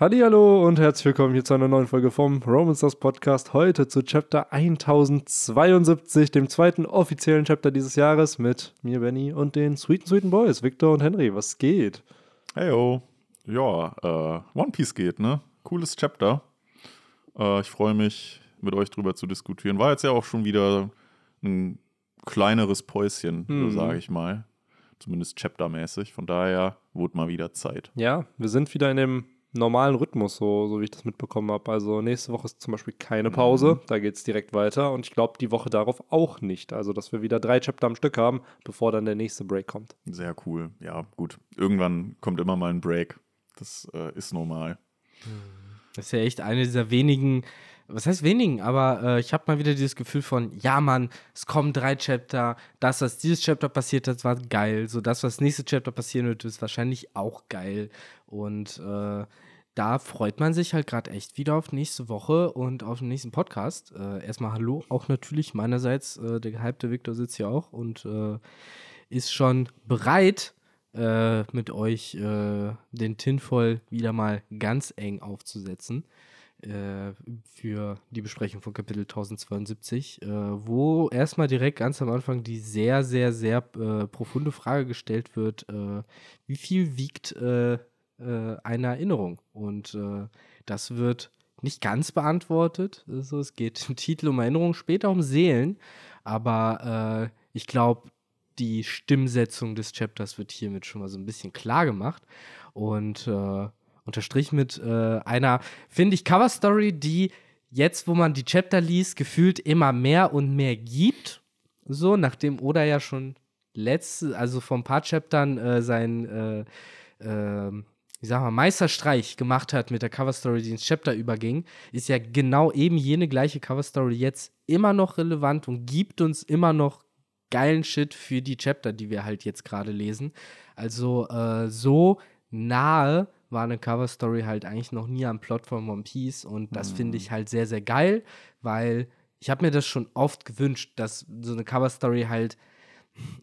Hallo und herzlich willkommen hier zu einer neuen Folge vom Stars Podcast. Heute zu Chapter 1072, dem zweiten offiziellen Chapter dieses Jahres mit mir, Benny, und den sweeten, sweeten Boys, Victor und Henry. Was geht? Heyo. Ja, äh, One Piece geht, ne? Cooles Chapter. Äh, ich freue mich, mit euch drüber zu diskutieren. War jetzt ja auch schon wieder ein kleineres Päuschen, Mhm. sage ich mal. Zumindest chaptermäßig. Von daher wurde mal wieder Zeit. Ja, wir sind wieder in dem normalen Rhythmus, so, so wie ich das mitbekommen habe. Also nächste Woche ist zum Beispiel keine Pause, da geht es direkt weiter und ich glaube die Woche darauf auch nicht. Also, dass wir wieder drei Chapter am Stück haben, bevor dann der nächste Break kommt. Sehr cool. Ja, gut. Irgendwann kommt immer mal ein Break. Das äh, ist normal. Das ist ja echt eine dieser wenigen, was heißt wenigen, aber äh, ich habe mal wieder dieses Gefühl von, ja Mann, es kommen drei Chapter, das, was dieses Chapter passiert hat, war geil, so das, was nächste Chapter passieren wird, ist wahrscheinlich auch geil. Und äh, da freut man sich halt gerade echt wieder auf nächste Woche und auf den nächsten Podcast. Äh, erstmal Hallo, auch natürlich meinerseits, äh, der gehypte Victor sitzt hier auch und äh, ist schon bereit, äh, mit euch den Tinfoil wieder mal ganz eng aufzusetzen äh, für die Besprechung von Kapitel 1072, äh, wo erstmal direkt ganz am Anfang die sehr, sehr, sehr äh, profunde Frage gestellt wird, äh, wie viel wiegt eine Erinnerung? Und das wird nicht ganz beantwortet. Also es geht im Titel um Erinnerung, später um Seelen, aber ich glaube, die Stimmsetzung des Chapters wird hiermit schon mal so ein bisschen klar gemacht und äh, unterstrich mit äh, einer, finde ich, Cover-Story, die jetzt, wo man die Chapter liest, gefühlt immer mehr und mehr gibt. So, nachdem Oda ja schon letzte, also vor ein paar Chaptern äh, sein, äh, ähm, wie sagen wir, Meisterstreich gemacht hat mit der Cover-Story, die ins Chapter überging, ist ja genau eben jene gleiche Cover-Story jetzt immer noch relevant und gibt uns immer noch geilen Shit für die Chapter, die wir halt jetzt gerade lesen. Also äh, so nahe war eine Cover-Story halt eigentlich noch nie am Plot von One Piece und das finde ich halt sehr, sehr geil, weil ich habe mir das schon oft gewünscht, dass so eine Cover-Story halt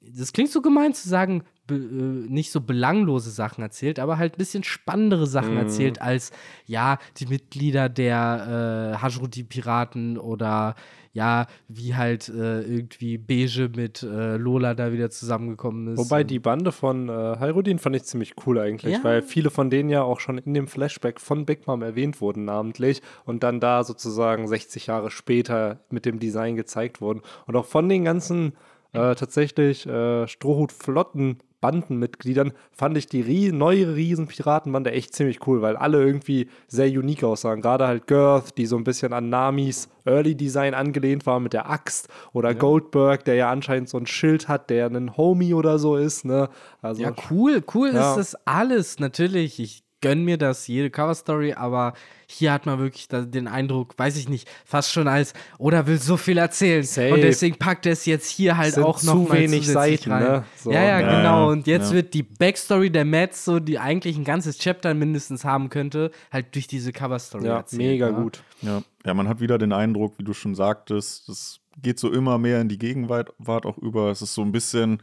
das klingt so gemein zu sagen, be, äh, nicht so belanglose Sachen erzählt, aber halt ein bisschen spannendere Sachen Mhm. erzählt als, ja, die Mitglieder der äh, Hajrudi-Piraten oder ja, wie halt äh, irgendwie Beige mit äh, Lola da wieder zusammengekommen ist. Wobei die Bande von äh, Hyrudin fand ich ziemlich cool eigentlich, Ja. weil viele von denen ja auch schon in dem Flashback von Big Mom erwähnt wurden namentlich und dann da sozusagen 60 Jahre später mit dem Design gezeigt wurden. Und auch von den ganzen äh, tatsächlich äh, Strohhut-Flotten Bandenmitgliedern fand ich die rie neue Riesenpiratenbande echt ziemlich cool, weil alle irgendwie sehr unique aussahen. Gerade halt Girth, die so ein bisschen an Namis Early Design angelehnt war mit der Axt oder Goldberg, der ja anscheinend so ein Schild hat, der ein Homie oder so ist, ne? Also Ja, cool, cool Ja. ist das alles. Natürlich, ich gönn mir das, jede Cover-Story, aber hier hat man wirklich den Eindruck, weiß ich nicht, fast schon als, oder will so viel erzählen. Safe. Und deswegen packt er es jetzt hier halt Sind auch noch zu mal wenig Seiten, rein. ne? So. Ja, ja, Ja, genau. Und jetzt ja. wird die Backstory der Mets, so die eigentlich ein ganzes Chapter mindestens haben könnte, halt durch diese Cover-Story ja, erzählt. mega ne? gut. Ja. ja, man hat wieder den Eindruck, wie du schon sagtest, das geht so immer mehr in die Gegenwart Wart auch über. Es ist so ein bisschen,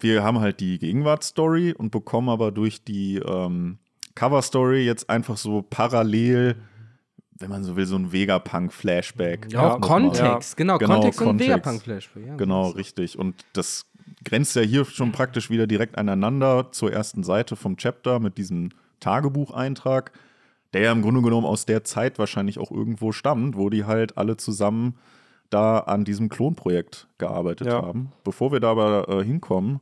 wir haben halt die Gegenwartsstory und bekommen aber durch die ähm, Cover-Story jetzt einfach so parallel, wenn man so will, so ein Vegapunk-Flashback. Ja, auch Kontext, genau, Genau, Kontext und Kontext. Vegapunk-Flashback. Ja, Genau, richtig. Und das grenzt ja hier schon praktisch wieder direkt aneinander zur ersten Seite vom Chapter mit diesem Tagebucheintrag, der ja im Grunde genommen aus der Zeit wahrscheinlich auch irgendwo stammt, wo die halt alle zusammen da an diesem Klonprojekt gearbeitet Ja. haben. Bevor wir da aber äh, hinkommen,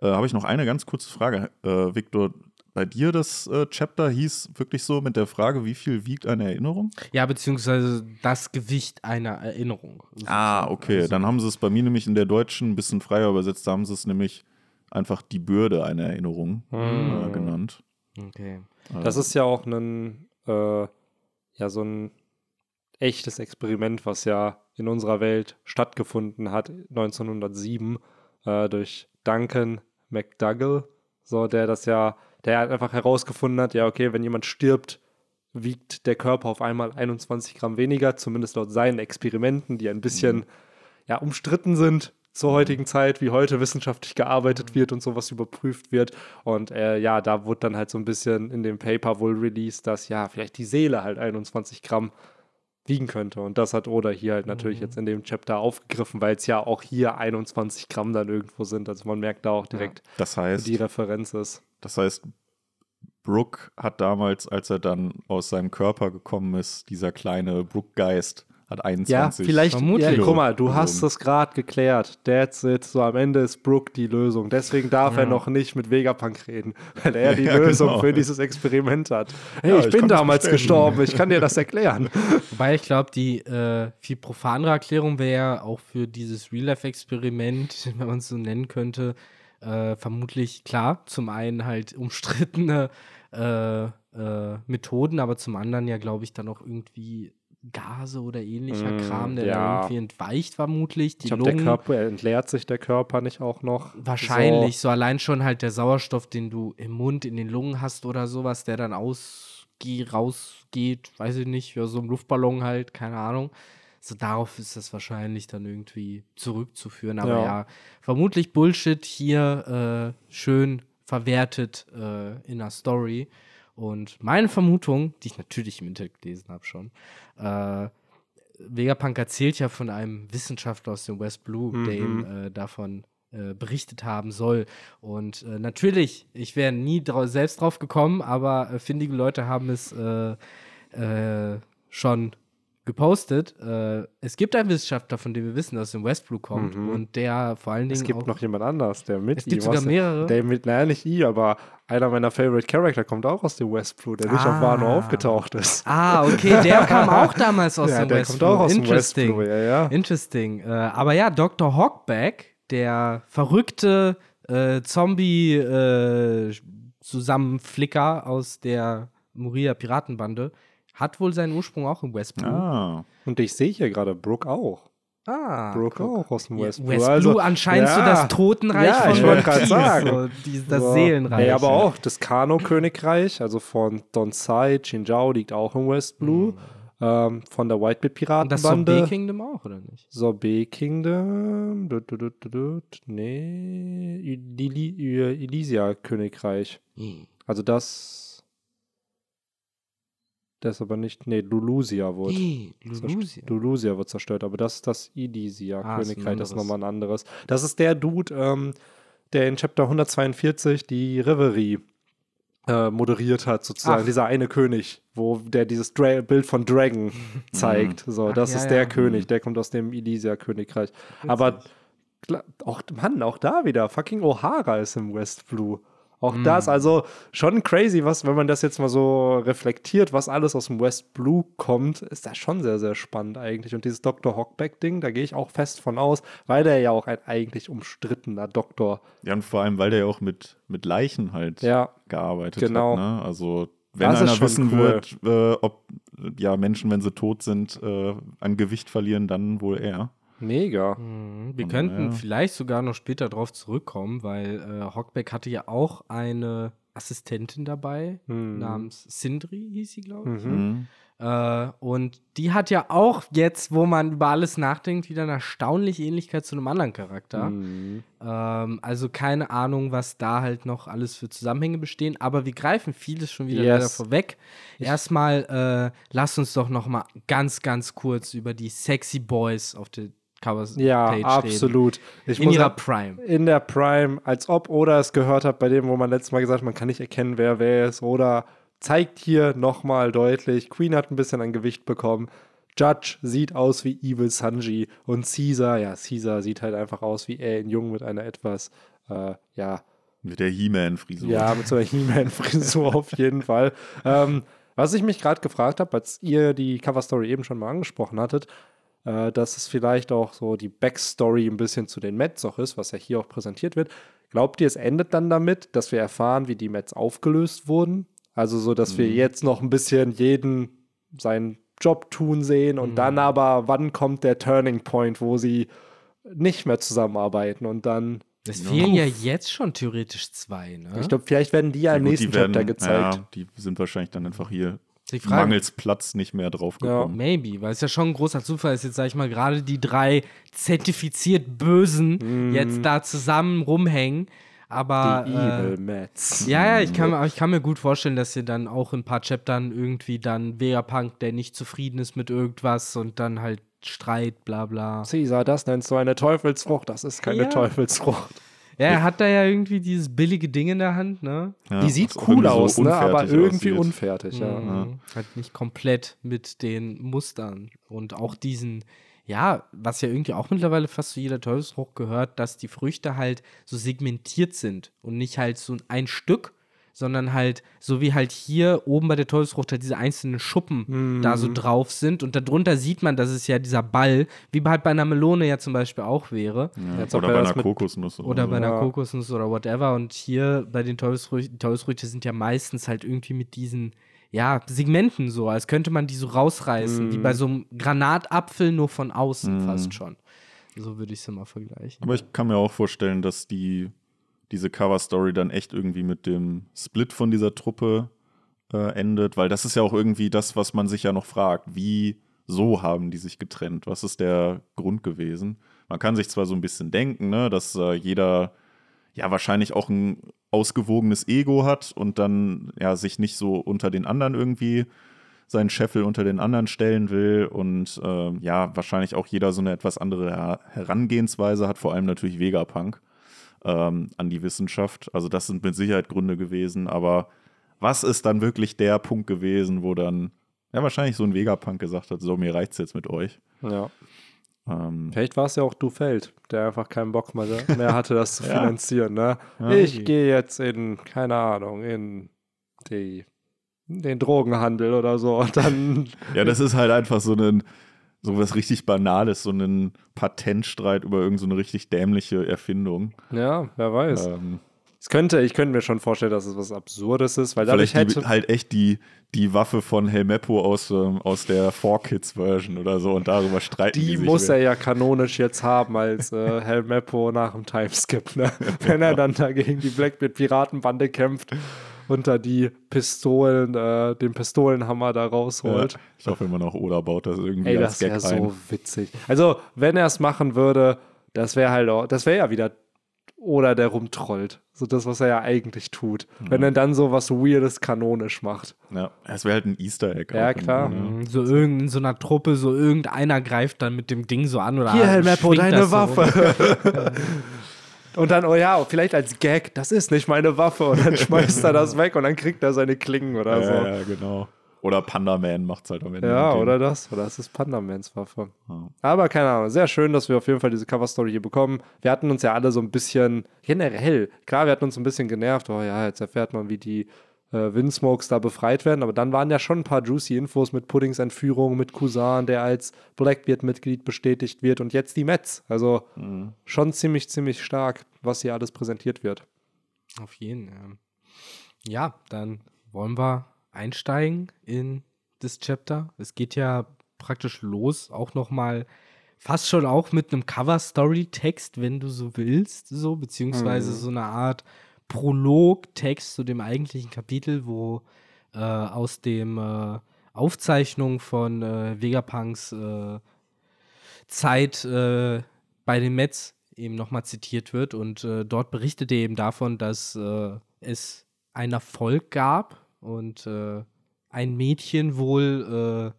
äh, habe ich noch eine ganz kurze Frage. Äh, Victor, bei dir das äh, Chapter hieß wirklich so mit der Frage, wie viel wiegt eine Erinnerung? Ja, beziehungsweise das Gewicht einer Erinnerung. Ah, okay. Also- Dann haben sie es bei mir nämlich in der Deutschen ein bisschen freier übersetzt. Da haben sie es nämlich einfach die Bürde einer Erinnerung äh, genannt. Okay. Das ist ja auch ein, äh, ja, so ein echtes Experiment, was ja in unserer Welt stattgefunden hat, 1907, äh, durch Duncan McDougall, so, der das ja, der halt einfach herausgefunden hat, ja, okay, wenn jemand stirbt, wiegt der Körper auf einmal 21 Gramm weniger, zumindest laut seinen Experimenten, die ein bisschen, ja, umstritten sind. zur heutigen Zeit, wie heute wissenschaftlich gearbeitet wird und sowas überprüft wird. Und äh, ja, da wurde dann halt so ein bisschen in dem Paper wohl released, dass ja, vielleicht die Seele halt 21 Gramm wiegen könnte. Und das hat Oda hier halt natürlich Mhm. jetzt in dem Chapter aufgegriffen, weil es ja auch hier 21 Gramm dann irgendwo sind. Also man merkt da auch direkt, Das wo heißt, die Referenz ist. das heißt, Brooke hat damals, als er dann aus seinem Körper gekommen ist, dieser kleine Brooke-Geist, hat Ja, 21. vielleicht, Vermutlich. ja, guck mal, du Also- hast es gerade geklärt. That's it. So am Ende ist Brooke die Lösung. Deswegen darf er noch nicht mit Vegapunk reden, weil er die Ja, Lösung genau. für dieses Experiment hat. Hey, Ja, ich, ich bin damals gestorben, ich kann dir das erklären. Wobei ich glaube, die äh, viel profanere Erklärung wäre auch für dieses Real-Life-Experiment, wenn man es so nennen könnte, äh, vermutlich klar. Zum einen halt umstrittene äh, äh, Methoden, aber zum anderen ja, glaube ich, dann auch irgendwie Gase oder ähnlicher Mm, Kram, der ja. da irgendwie entweicht vermutlich. Die Ich glaube, der Lungen- Körper, entleert sich der Körper nicht auch noch. Wahrscheinlich, so. allein schon halt der Sauerstoff, den du im Mund, in den Lungen hast oder sowas, der dann ausge rausgeht, weiß ich nicht, ja, so ein Luftballon halt, keine Ahnung. So darauf ist das wahrscheinlich dann irgendwie zurückzuführen. Aber Ja. ja, vermutlich Bullshit hier äh, schön verwertet äh, in der Story. Und meine Vermutung, die ich natürlich im Internet gelesen habe schon, äh, Vegapunk erzählt ja von einem Wissenschaftler aus dem West Blue, der ihm Mhm. äh, davon äh, berichtet haben soll. Und äh, natürlich, ich wäre nie drau selbst drauf gekommen, aber äh, findige Leute haben es äh, äh, schon gepostet. Äh, es gibt einen Wissenschaftler, von dem wir wissen, dass aus dem West Blue kommt Mhm. und der vor allen Dingen Es gibt auch noch jemand anders, der mit Es gibt sogar mehrere? Der mit, naja, nicht I, aber einer meiner Favorite Character kommt auch aus dem West Blue, der nicht auf Wano Ah. aufgetaucht ist. Ah, okay, der kam auch damals aus ja, dem der West kommt Blue. auch aus dem West Interesting. Blue, ja, ja. Interesting. Äh, aber ja, Dr. Hawkback, der verrückte äh, Zombie-Zusammenflicker aus der Moria Piratenbande, hat wohl seinen Ursprung auch im West Blue. Ah, Und ich sehe hier gerade Brooke auch. Ah, Brooke auch aus dem Ja, West West Blue. Blue, Also, anscheinend so ja. das Totenreich Ja, von ich wollte Piece, sagen. So, die, das So. Seelenreich. Nee, aber auch das Kano-Königreich, also von Donsai, Chinjiao liegt auch im West Blue. Ähm, von der Whitebeard Und das Sorbet. Kingdom auch, oder nicht? Sorbet Kingdom. Du, du, du, du, du. Nee. Ili- Ili- Elysia Königreich. Also das. Das aber nicht. Nee, Lulusia wurde. Lulusia. Lulusia wird zerstört, aber das ist das Elysia Ah, ist Königreich, das ist nochmal ein anderes. Das ist der Dude, ähm, der in Chapter 142 die Reverie äh, moderiert hat, sozusagen. Ach. Dieser eine König, wo der dieses Dra Bild von Dragon zeigt. So, Ach, das ja, ist der ja. König, der kommt aus dem Elysia Königreich. Aber auch, Mann, auch da wieder, fucking O'Hara ist im West Blue. Auch Mhm. das, also schon crazy, was, wenn man das jetzt mal so reflektiert, was alles aus dem West Blue kommt, ist das schon sehr, sehr spannend eigentlich. Und dieses Dr. Hockback-Ding, da gehe ich auch fest von aus, weil der ja auch ein eigentlich umstrittener Doktor. ja, und vor allem, weil der ja auch mit, mit Leichen halt Ja, gearbeitet genau. hat. Ne? Also, wenn Das einer wissen cool. wird, äh, ob ja, Menschen, wenn sie tot sind, äh, an Gewicht verlieren, dann wohl er. Mega. Mhm. Wir könnten daher- vielleicht sogar noch später drauf zurückkommen, weil äh, Hockback hatte ja auch eine Assistentin dabei, Hm. namens Sindri, hieß sie, glaube ich. Mhm. Mhm. Äh, und die hat ja auch jetzt, wo man über alles nachdenkt, wieder eine erstaunliche Ähnlichkeit zu einem anderen Charakter. Mhm. Ähm, also keine Ahnung, was da halt noch alles für Zusammenhänge bestehen, aber wir greifen vieles schon wieder Yes. leider vorweg. Erstmal, äh, lass uns doch noch mal ganz, ganz kurz über die Sexy Boys auf der Cover-Page Ja, reden. absolut. Ich In muss ihrer Prime. in der Prime, als ob Oda es gehört hat, bei dem, wo man letztes Mal gesagt hat, man kann nicht erkennen, wer wer ist. Oder zeigt hier nochmal deutlich, Queen hat ein bisschen an Gewicht bekommen. Judge sieht aus wie Evil Sanji. Und Caesar, ja, Caesar sieht halt einfach aus wie er in Jung mit einer etwas, äh, ja, Mit der He-Man-Frisur. ja, mit so einer He-Man-Frisur auf jeden Fall. Ähm, was ich mich gerade gefragt habe, als ihr die Cover-Story eben schon mal angesprochen hattet, äh, dass es vielleicht auch so die Backstory ein bisschen zu den Mets auch ist, was ja hier auch präsentiert wird. Glaubt ihr, es endet dann damit, dass wir erfahren, wie die Mets aufgelöst wurden? Also so, dass wir jetzt noch ein bisschen jeden seinen Job tun sehen und dann aber, wann kommt der Turning Point, wo sie nicht mehr zusammenarbeiten und dann Es fehlen ja jetzt schon theoretisch zwei, ne? ich glaube, vielleicht werden die ja Ja, im gut, nächsten die werden, Chapter gezeigt. Ja, die sind wahrscheinlich dann einfach hier Die Frage, mangels Platz nicht mehr drauf gekommen. maybe, weil es ja schon ein großer Zufall ist, jetzt sag ich mal, gerade die drei zertifiziert Bösen jetzt da zusammen rumhängen. Aber Die äh, Evil Mets. Ja, ja, ich kann, mir- ich kann mir gut vorstellen, dass ihr dann auch in ein paar Chaptern irgendwie dann Vegapunk, der nicht zufrieden ist mit irgendwas und dann halt Streit, bla bla. Caesar, das nennst du eine Teufelsfrucht. Das ist keine Ja. Teufelsfrucht. Ja, er hat da ja irgendwie dieses billige Ding in der Hand, ne? Ja, Die sieht cool irgendwie so aus, ne? aber irgendwie aussieht. unfertig, ja. Mhm. Halt nicht komplett mit den Mustern und auch diesen, ja, was ja irgendwie auch mittlerweile fast zu jeder Teufelsfrucht gehört, dass die Früchte halt so segmentiert sind und nicht halt so ein Stück, sondern halt so wie halt hier oben bei der Teufelsfrucht halt diese einzelnen Schuppen da so drauf sind und darunter sieht man, dass es ja dieser Ball, wie halt bei einer Melone ja zum Beispiel auch wäre. Ob Oder er bei einer mit- Kokosnuss. Oder bei einer Ja. Kokosnuss oder whatever. Und hier bei den Teufelsfrüchten, Teufelsfrüchte sind ja meistens halt irgendwie mit diesen, ja, Segmenten so, als könnte man die so rausreißen, wie bei so einem Granatapfel, nur von außen fast schon. So würde ich es mal vergleichen. Aber ich kann mir auch vorstellen, dass die diese Cover-Story dann echt irgendwie mit dem Split von dieser Truppe äh, endet, weil das ist ja auch irgendwie das, was man sich ja noch fragt. Wie so haben die sich getrennt? Was ist der Grund gewesen? Man kann sich zwar so ein bisschen denken, ne, dass äh, jeder ja wahrscheinlich auch ein ausgewogenes Ego hat und dann ja sich nicht so unter den anderen irgendwie seinen Scheffel unter den anderen stellen will und ähm, ja, wahrscheinlich auch jeder so eine etwas andere Her Herangehensweise hat, vor allem natürlich Vegapunk ähm, an die Wissenschaft. Also das sind mit Sicherheit Gründe gewesen, aber was ist dann wirklich der Punkt gewesen, wo dann ja wahrscheinlich so ein Vegapunk gesagt hat, so mir reicht's jetzt mit euch. Ja. Ähm, Vielleicht war es ja auch Dufeld, der einfach keinen Bock mehr, mehr hatte, das zu finanzieren. Ne? Ja. ich gehe jetzt in, keine Ahnung, in die, den Drogenhandel oder so. Und dann, ja, das ist halt einfach so ein so was richtig Banales, so ein Patentstreit über irgendeine so eine richtig dämliche Erfindung. ja, wer weiß. Ähm, Es könnte, ich könnte mir schon vorstellen, dass es was Absurdes ist, weil dadurch Vielleicht hätte. die, halt echt die, die Waffe von Helmeppo aus, ähm, aus der 4Kids-Version oder so und darüber streiten die, die sich. muss er ja kanonisch jetzt haben als äh, Helmeppo nach dem Timeskip, ne? Wenn er dann da gegen die Blackbeard-Piratenbande kämpft da die Pistolen, äh, den Pistolenhammer da ja, rausholt. ich hoffe immer noch, Oda baut das irgendwie Ey, als das wäre Gag ein. so witzig. Also, wenn er es machen würde, das wäre halt auch, das wäre ja wieder oder der rumtrollt. So das, was er ja eigentlich tut. Wenn er dann so was Weirdes kanonisch macht. Ja, es wäre halt ein Easter Egg. Ja, klar. ne? Mhm, So irgend in so einer Truppe, so irgendeiner greift dann mit dem Ding so an oder Hier, Helmeppo, schwingt deine das so. Waffe. und dann, oh ja, vielleicht als Gag, das ist nicht meine Waffe. Und dann schmeißt er das weg und dann kriegt er seine Klingen oder so. Ja, ja, genau. Oder Panda Man macht's halt am Ende. Ja, oder das. Oder es ist Pandamans Waffe. Ja. Aber keine Ahnung, sehr schön, dass wir auf jeden Fall diese Cover-Story hier bekommen. Wir hatten uns ja alle so ein bisschen, generell, klar, wir hatten uns ein bisschen genervt. Oh ja, jetzt erfährt man, wie die äh, Windsmokes da befreit werden. Aber dann waren ja schon ein paar juicy Infos mit Puddings Entführung, mit Kusan, der als Blackbeard-Mitglied bestätigt wird und jetzt die Mets. Also schon ziemlich, ziemlich stark, was hier alles präsentiert wird. Auf jeden Fall. Ja, dann wollen wir einsteigen in das Chapter. Es geht ja praktisch los, auch noch mal fast schon auch mit einem Cover-Story-Text, wenn du so willst, so, beziehungsweise so eine Art Prolog-Text zu dem eigentlichen Kapitel, wo äh, aus dem äh, Aufzeichnung von äh, Vegapunks äh, Zeit äh, bei den Mets eben nochmal zitiert wird. Und äh, dort berichtet er eben davon, dass es einen Erfolg gab und ein Mädchen wohl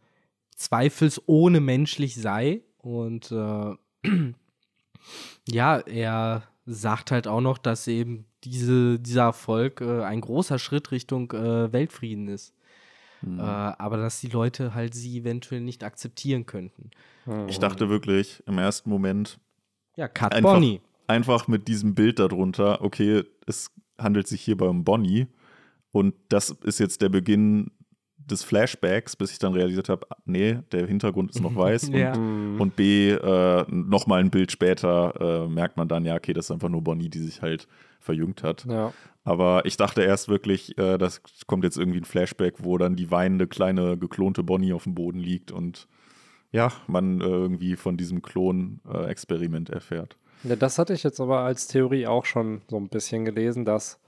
zweifelsohne menschlich sei. Und ja, er sagt halt auch noch, dass eben diese, dieser Erfolg äh, ein großer Schritt Richtung äh, Weltfrieden ist. Äh, aber dass die Leute halt sie eventuell nicht akzeptieren könnten. Ich dachte wirklich im ersten Moment, Ja, Cut Einfach- Bonnie. einfach mit diesem Bild darunter, okay, es handelt sich hierbei um Bonnie und das ist jetzt der Beginn des Flashbacks, bis ich dann realisiert habe, nee, der Hintergrund ist noch weiß und, Ja. und B, äh, nochmal ein Bild später äh, merkt man dann, ja, okay, das ist einfach nur Bonnie, die sich halt verjüngt hat. Ja. Aber ich dachte erst wirklich, äh, das kommt jetzt irgendwie ein Flashback, wo dann die weinende kleine geklonte Bonnie auf dem Boden liegt und ja, man äh, irgendwie von diesem Klon-Experiment erfährt. Ja, das hatte ich jetzt aber als Theorie auch schon so ein bisschen gelesen, dass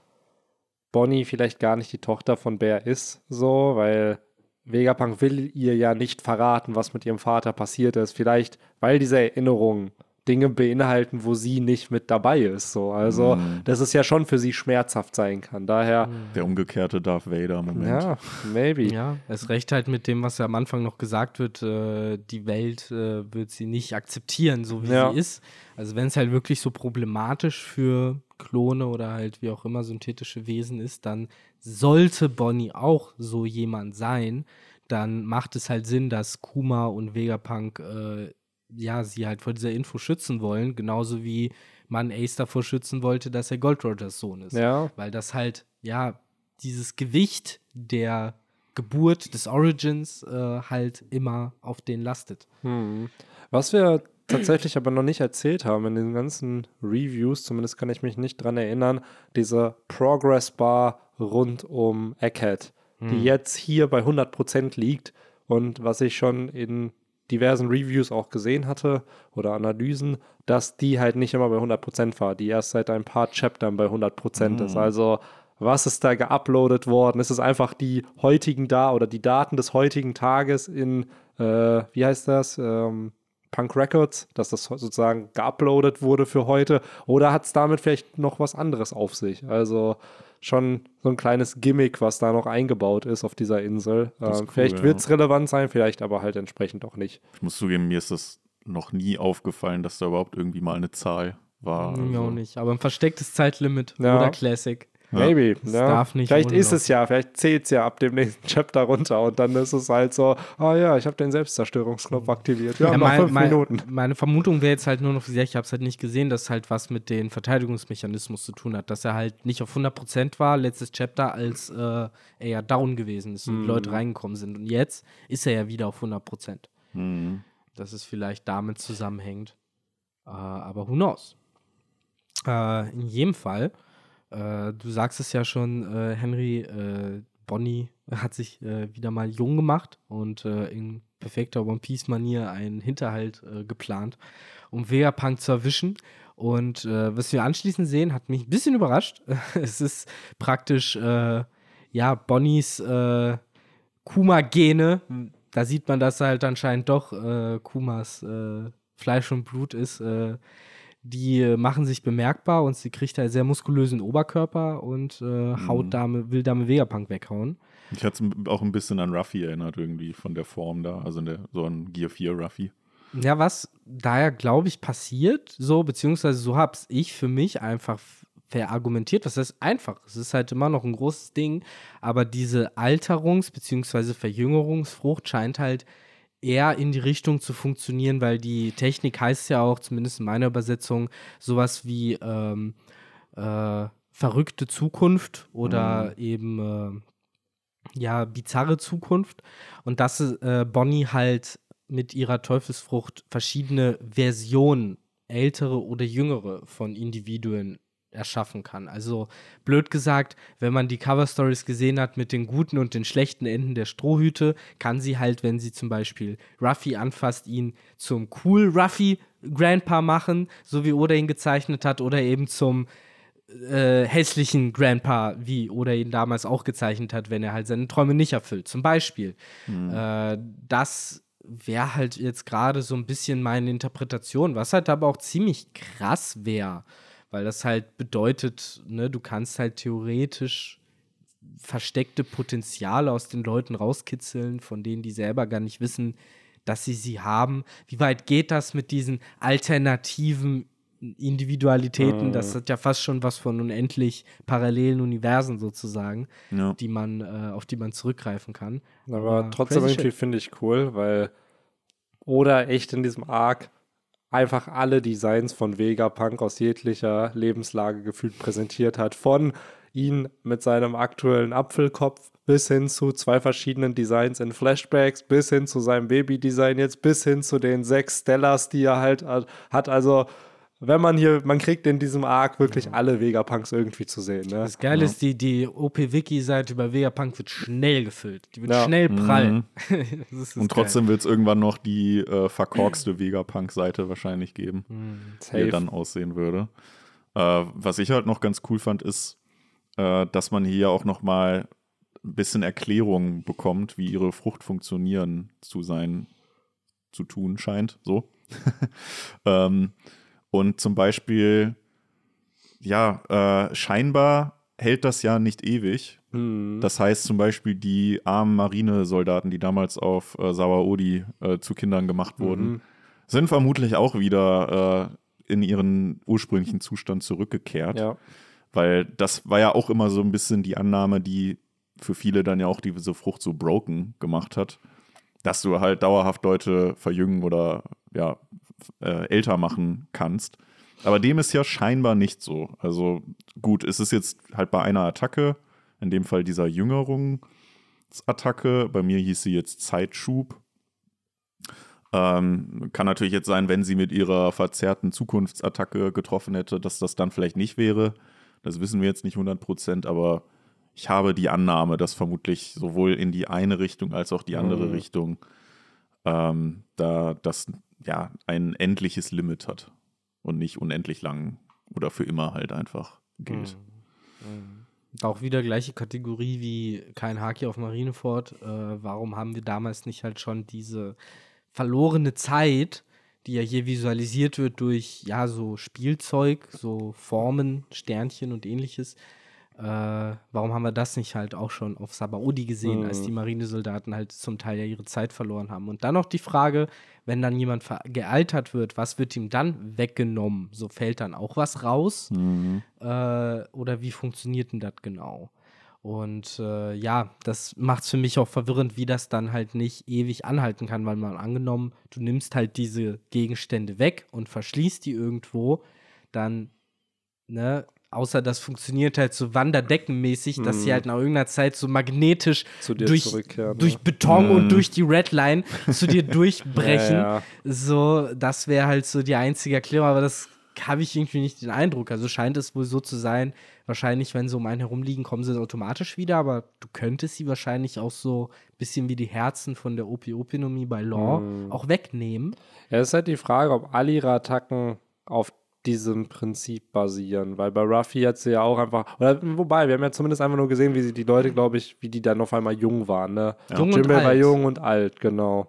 Bonnie vielleicht gar nicht die Tochter von Bear ist, so, weil Vegapunk will ihr ja nicht verraten, was mit ihrem Vater passiert ist. Vielleicht, weil diese Erinnerungen Dinge beinhalten, wo sie nicht mit dabei ist. So. Also, Mhm. dass es ja schon für sie schmerzhaft sein kann. Daher, Der umgekehrte Darth Vader-Moment. ja, maybe. Ja, es recht halt mit dem, was ja am Anfang noch gesagt wird, äh, die Welt äh, wird sie nicht akzeptieren, so wie Ja. sie ist. Also wenn es halt wirklich so problematisch für Klone oder halt wie auch immer synthetische Wesen ist, dann sollte Bonnie auch so jemand sein, dann macht es halt Sinn, dass Kuma und Vegapunk äh, ja, sie halt vor dieser Info schützen wollen, genauso wie man Ace davor schützen wollte, dass er Gold Rogers Sohn ist Ja, weil das halt, ja, dieses Gewicht der Geburt, des Origins äh, halt immer auf den lastet. Hm. Was wir tatsächlich aber noch nicht erzählt haben in den ganzen Reviews, zumindest kann ich mich nicht dran erinnern, diese Progress Bar rund um Egghead, die jetzt hier bei 100% liegt und was ich schon in diversen Reviews auch gesehen hatte oder Analysen, dass die halt nicht immer bei 100% war, die erst seit ein paar Chaptern bei 100% ist. Also was ist da geuploadet worden? Ist es einfach die heutigen da oder die Daten des heutigen Tages in, äh, wie heißt das? Ähm, Punk Records, dass das sozusagen geuploadet wurde für heute? Oder hat es damit vielleicht noch was anderes auf sich? Also schon so ein kleines Gimmick, was da noch eingebaut ist auf dieser Insel. Ähm, cool, vielleicht ja. wird es relevant sein, vielleicht aber halt entsprechend auch nicht. Ich muss zugeben, mir ist das noch nie aufgefallen, dass da überhaupt irgendwie mal eine Zahl war. Mir Also, auch nicht. Aber ein verstecktes Zeitlimit Ja. oder Classic. Maybe. Es ja. darf nicht vielleicht ist es ja, vielleicht zählt es ja ab dem nächsten Chapter runter und dann ist es halt so, ah ja, ich habe den Selbstzerstörungsknopf aktiviert. Ja, Ja, mein, fünf mein, Minuten. Meine Vermutung wäre jetzt halt nur noch, ich habe es halt nicht gesehen, dass halt was mit den Verteidigungsmechanismus zu tun hat, dass er halt nicht auf 100% war, letztes Chapter, als äh, er ja down gewesen ist und die Leute reingekommen sind. Und jetzt ist er ja wieder auf 100%. Mhm. dass es vielleicht damit zusammenhängt. Äh, aber who knows? Äh, in jedem Fall, äh, du sagst es ja schon, äh, Henry, äh, Bonnie hat sich äh, wieder mal jung gemacht und äh, in perfekter One Piece-Manier einen Hinterhalt geplant, um Vegapunk zu erwischen. Und was wir anschließend sehen, hat mich ein bisschen überrascht. es ist praktisch, ja, Bonnies Kuma-Gene. Da sieht man, dass halt anscheinend doch Kumas Fleisch und Blut ist. Die äh, machen sich bemerkbar und sie kriegt halt sehr muskulösen Oberkörper und äh, haut Dame, will Dame Vegapunk weghauen. Ich hatte es auch ein bisschen an Ruffy erinnert, irgendwie von der Form da. Also der, so ein Gear 4 Ruffy. Ja, was daher, glaube ich, passiert, so, beziehungsweise so habe ich für mich einfach verargumentiert. Was heißt einfach? Es ist halt immer noch ein großes Ding, aber diese Alterungs- beziehungsweise Verjüngerungsfrucht scheint halt eher in die Richtung zu funktionieren, weil die Technik heißt ja auch, zumindest in meiner Übersetzung, sowas wie ähm, äh, verrückte Zukunft oder eben äh, ja, bizarre Zukunft. Und dass äh, Bonnie halt mit ihrer Teufelsfrucht verschiedene Versionen, ältere oder jüngere, von Individuen erschaffen kann. Also blöd gesagt, wenn man die Cover Stories gesehen hat mit den guten und den schlechten Enden der Strohhüte, kann sie halt, wenn sie zum Beispiel Ruffy anfasst, ihn zum cool Ruffy Grandpa machen, so wie Oda ihn gezeichnet hat, oder eben zum äh, hässlichen Grandpa, wie Oda ihn damals auch gezeichnet hat, wenn er halt seine Träume nicht erfüllt. Zum Beispiel. Äh, das wäre halt jetzt gerade so ein bisschen meine Interpretation, was halt aber auch ziemlich krass wäre, weil das halt bedeutet, ne, du kannst halt theoretisch versteckte Potenziale aus den Leuten rauskitzeln, von denen die selber gar nicht wissen, dass sie sie haben. Wie weit geht das mit diesen alternativen Individualitäten? Das hat ja fast schon was von unendlich parallelen Universen sozusagen, Ja. die man, äh, auf die man zurückgreifen kann. Aber trotzdem crazy irgendwie finde ich cool, weil oder echt in diesem Arc einfach alle Designs von Vegapunk aus jeglicher Lebenslage gefühlt präsentiert hat. Von ihn mit seinem aktuellen Apfelkopf bis hin zu zwei verschiedenen Designs in Flashbacks, bis hin zu seinem Baby-Design jetzt, bis hin zu den sechs Stellas, die er halt hat. Also, wenn man hier, man kriegt in diesem Arc wirklich alle Vegapunks irgendwie zu sehen. Ne? Das Geile ist, die, die OP-Wiki-Seite über Vegapunk wird schnell gefüllt. Die wird Ja. schnell prall. Mhm. das ist Und trotzdem wird es irgendwann noch die äh, verkorkste Vegapunk-Seite wahrscheinlich geben, wie er Safe. dann aussehen würde. Äh, was ich halt noch ganz cool fand, ist, äh, dass man hier auch noch mal ein bisschen Erklärung bekommt, wie ihre Frucht funktionieren zu sein, zu tun scheint. So. ähm, und zum Beispiel, ja, äh, scheinbar hält das ja nicht ewig. Hm. Das heißt zum Beispiel, die armen Marinesoldaten, die damals auf äh, Sawaodi äh, zu Kindern gemacht wurden, Mhm. sind vermutlich auch wieder äh, in ihren ursprünglichen Zustand zurückgekehrt. Ja. Weil das war ja auch immer so ein bisschen die Annahme, die für viele dann ja auch diese Frucht so broken gemacht hat, dass du halt dauerhaft Leute verjüngen oder ja, äh, älter machen kannst. Aber dem ist ja scheinbar nicht so. Also gut, es ist jetzt halt bei einer Attacke, in dem Fall dieser Jüngerungsattacke, bei mir hieß sie jetzt Zeitschub. Ähm, kann natürlich jetzt sein, wenn sie mit ihrer verzerrten Zukunftsattacke getroffen hätte, dass das dann vielleicht nicht wäre. Das wissen wir jetzt nicht 100%, aber ich habe die Annahme, dass vermutlich sowohl in die eine Richtung als auch die andere Mhm. Richtung ähm, da das ja ein endliches Limit hat und nicht unendlich lang oder für immer halt einfach gilt. Und Auch wieder gleiche Kategorie wie kein Haki auf Marineford. Äh, warum haben wir damals nicht halt schon diese verlorene Zeit, die ja hier visualisiert wird durch ja so Spielzeug, so Formen, Sternchen und ähnliches. Äh, warum haben wir das nicht halt auch schon auf Sabaody gesehen, als Mhm. die Marinesoldaten halt zum Teil ja ihre Zeit verloren haben? Und dann noch die Frage, wenn dann jemand gealtert wird, was wird ihm dann weggenommen? So fällt dann auch was raus? Mhm. äh, oder wie funktioniert denn das genau? Und äh, ja, das macht es für mich auch verwirrend, wie das dann halt nicht ewig anhalten kann, weil man angenommen, du nimmst halt diese Gegenstände weg und verschließt die irgendwo, dann, ne, außer das funktioniert halt so wanderdeckenmäßig, dass sie Mhm. halt nach irgendeiner Zeit so magnetisch durch, zurückkehren. durch ne? Beton Mhm. und durch die Redline zu dir durchbrechen. Ja, ja. So, das wäre halt so die einzige Erklärung, aber das habe ich irgendwie nicht den Eindruck. Also scheint es wohl so zu sein, wahrscheinlich, wenn sie um einen herumliegen, kommen sie automatisch wieder, aber du könntest sie wahrscheinlich auch so ein bisschen wie die Herzen von der Opiopinomie bei Law Mhm. auch wegnehmen. Ja, es ist halt die Frage, ob alle ihre Attacken auf diesem Prinzip basieren, weil bei Ruffy hat sie ja auch einfach, oder wobei, wir haben ja zumindest einfach nur gesehen, wie sie die Leute, glaube ich, wie die dann auf einmal jung waren, ne? Jung und Jimbei war alt. jung und alt, genau.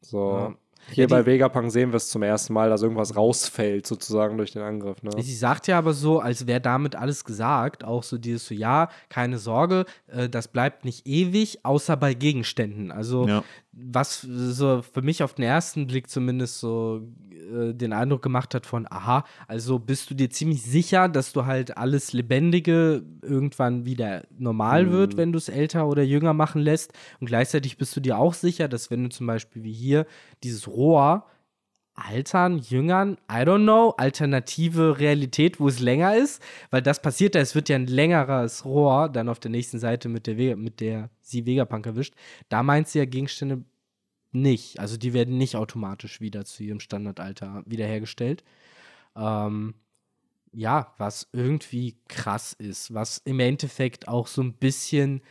So. Ja. Hier Ja, bei Vegapunk sehen wir es zum ersten Mal, dass irgendwas rausfällt, sozusagen durch den Angriff, ne? Sie sagt ja aber so, als wäre damit alles gesagt, auch so dieses so, ja, keine Sorge, äh, das bleibt nicht ewig, außer bei Gegenständen. Also Ja. Was so für mich auf den ersten Blick zumindest so äh, den Eindruck gemacht hat von, aha, also bist du dir ziemlich sicher, dass du halt alles Lebendige irgendwann wieder normal wird, wenn du es älter oder jünger machen lässt. Und gleichzeitig bist du dir auch sicher, dass wenn du zum Beispiel wie hier dieses Rohr altern, jüngern, I don't know, alternative Realität, wo es länger ist, weil das passiert da, es wird ja ein längeres Rohr dann auf der nächsten Seite mit der, Vega, mit der sie Vegapunk erwischt. Da meint sie ja Gegenstände nicht, also die werden nicht automatisch wieder zu ihrem Standardalter wiederhergestellt. Ähm, ja, was irgendwie krass ist, was im Endeffekt auch so ein bisschen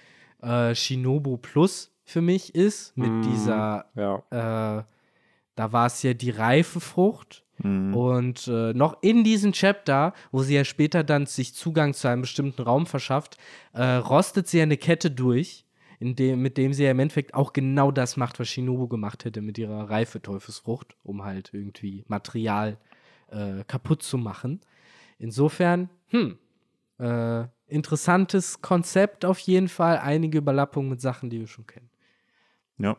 äh, Shinobu Plus für mich ist, mit Mm, dieser Ja. äh, da war es ja die reife Frucht. Mhm. Und äh, noch in diesem Chapter, wo sie ja später dann sich Zugang zu einem bestimmten Raum verschafft, äh, rostet sie eine Kette durch, dem, mit dem sie ja im Endeffekt auch genau das macht, was Shinobu gemacht hätte mit ihrer reife Teufelsfrucht, um halt irgendwie Material äh, kaputt zu machen. Insofern, hm, äh, interessantes Konzept auf jeden Fall, einige Überlappungen mit Sachen, die wir schon kennen. Ja,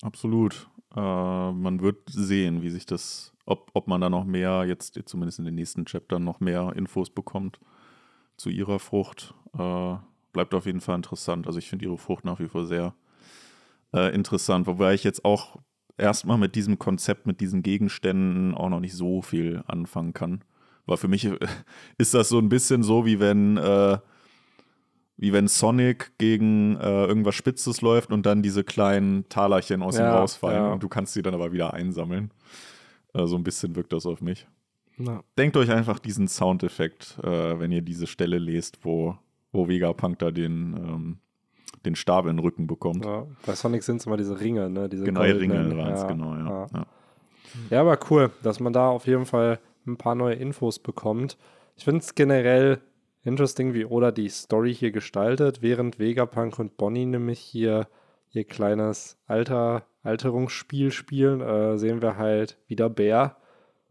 absolut. Äh, man wird sehen, wie sich das, ob, ob man da noch mehr, jetzt zumindest in den nächsten Chaptern, noch mehr Infos bekommt zu ihrer Frucht. Äh, bleibt auf jeden Fall interessant. Also ich finde ihre Frucht nach wie vor sehr äh, interessant, wobei ich jetzt auch erstmal mit diesem Konzept, mit diesen Gegenständen auch noch nicht so viel anfangen kann. Weil für mich ist das so ein bisschen so, wie wenn äh, wie wenn Sonic gegen äh, irgendwas Spitzes läuft und dann diese kleinen Talerchen aus ihm Ja, rausfallen ja. und du kannst sie dann aber wieder einsammeln. Äh, so ein bisschen wirkt das auf mich. Ja. Denkt euch einfach diesen Soundeffekt, äh, wenn ihr diese Stelle lest, wo, wo Vegapunk da den, ähm, den Stab in den Rücken bekommt. ja. Bei Sonic sind es immer diese Ringe, ne? Diese genau. Ringe waren es, Ja, genau, ja. Ja, aber cool, dass man da auf jeden Fall ein paar neue Infos bekommt. Ich finde es generell interesting, wie Oda die Story hier gestaltet, während Vegapunk und Bonnie nämlich hier ihr kleines Alter, Alterungsspiel spielen, äh, sehen wir halt wieder Bär,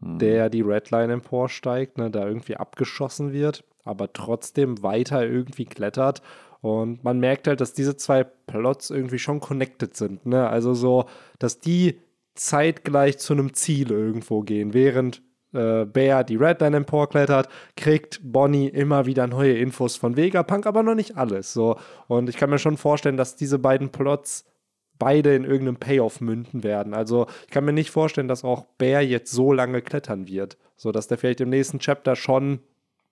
der die Redline emporsteigt, ne, da irgendwie abgeschossen wird, aber trotzdem weiter irgendwie klettert. Und man merkt halt, dass diese zwei Plots irgendwie schon connected sind. Ne? Also so, dass die zeitgleich zu einem Ziel irgendwo gehen. Während äh, Bear die Redline emporklettert, kriegt Bonnie immer wieder neue Infos von Vegapunk, aber noch nicht alles. So. Und ich kann mir schon vorstellen, dass diese beiden Plots beide in irgendeinem Payoff münden werden. Also ich kann mir nicht vorstellen, dass auch Bear jetzt so lange klettern wird, so dass der vielleicht im nächsten Chapter schon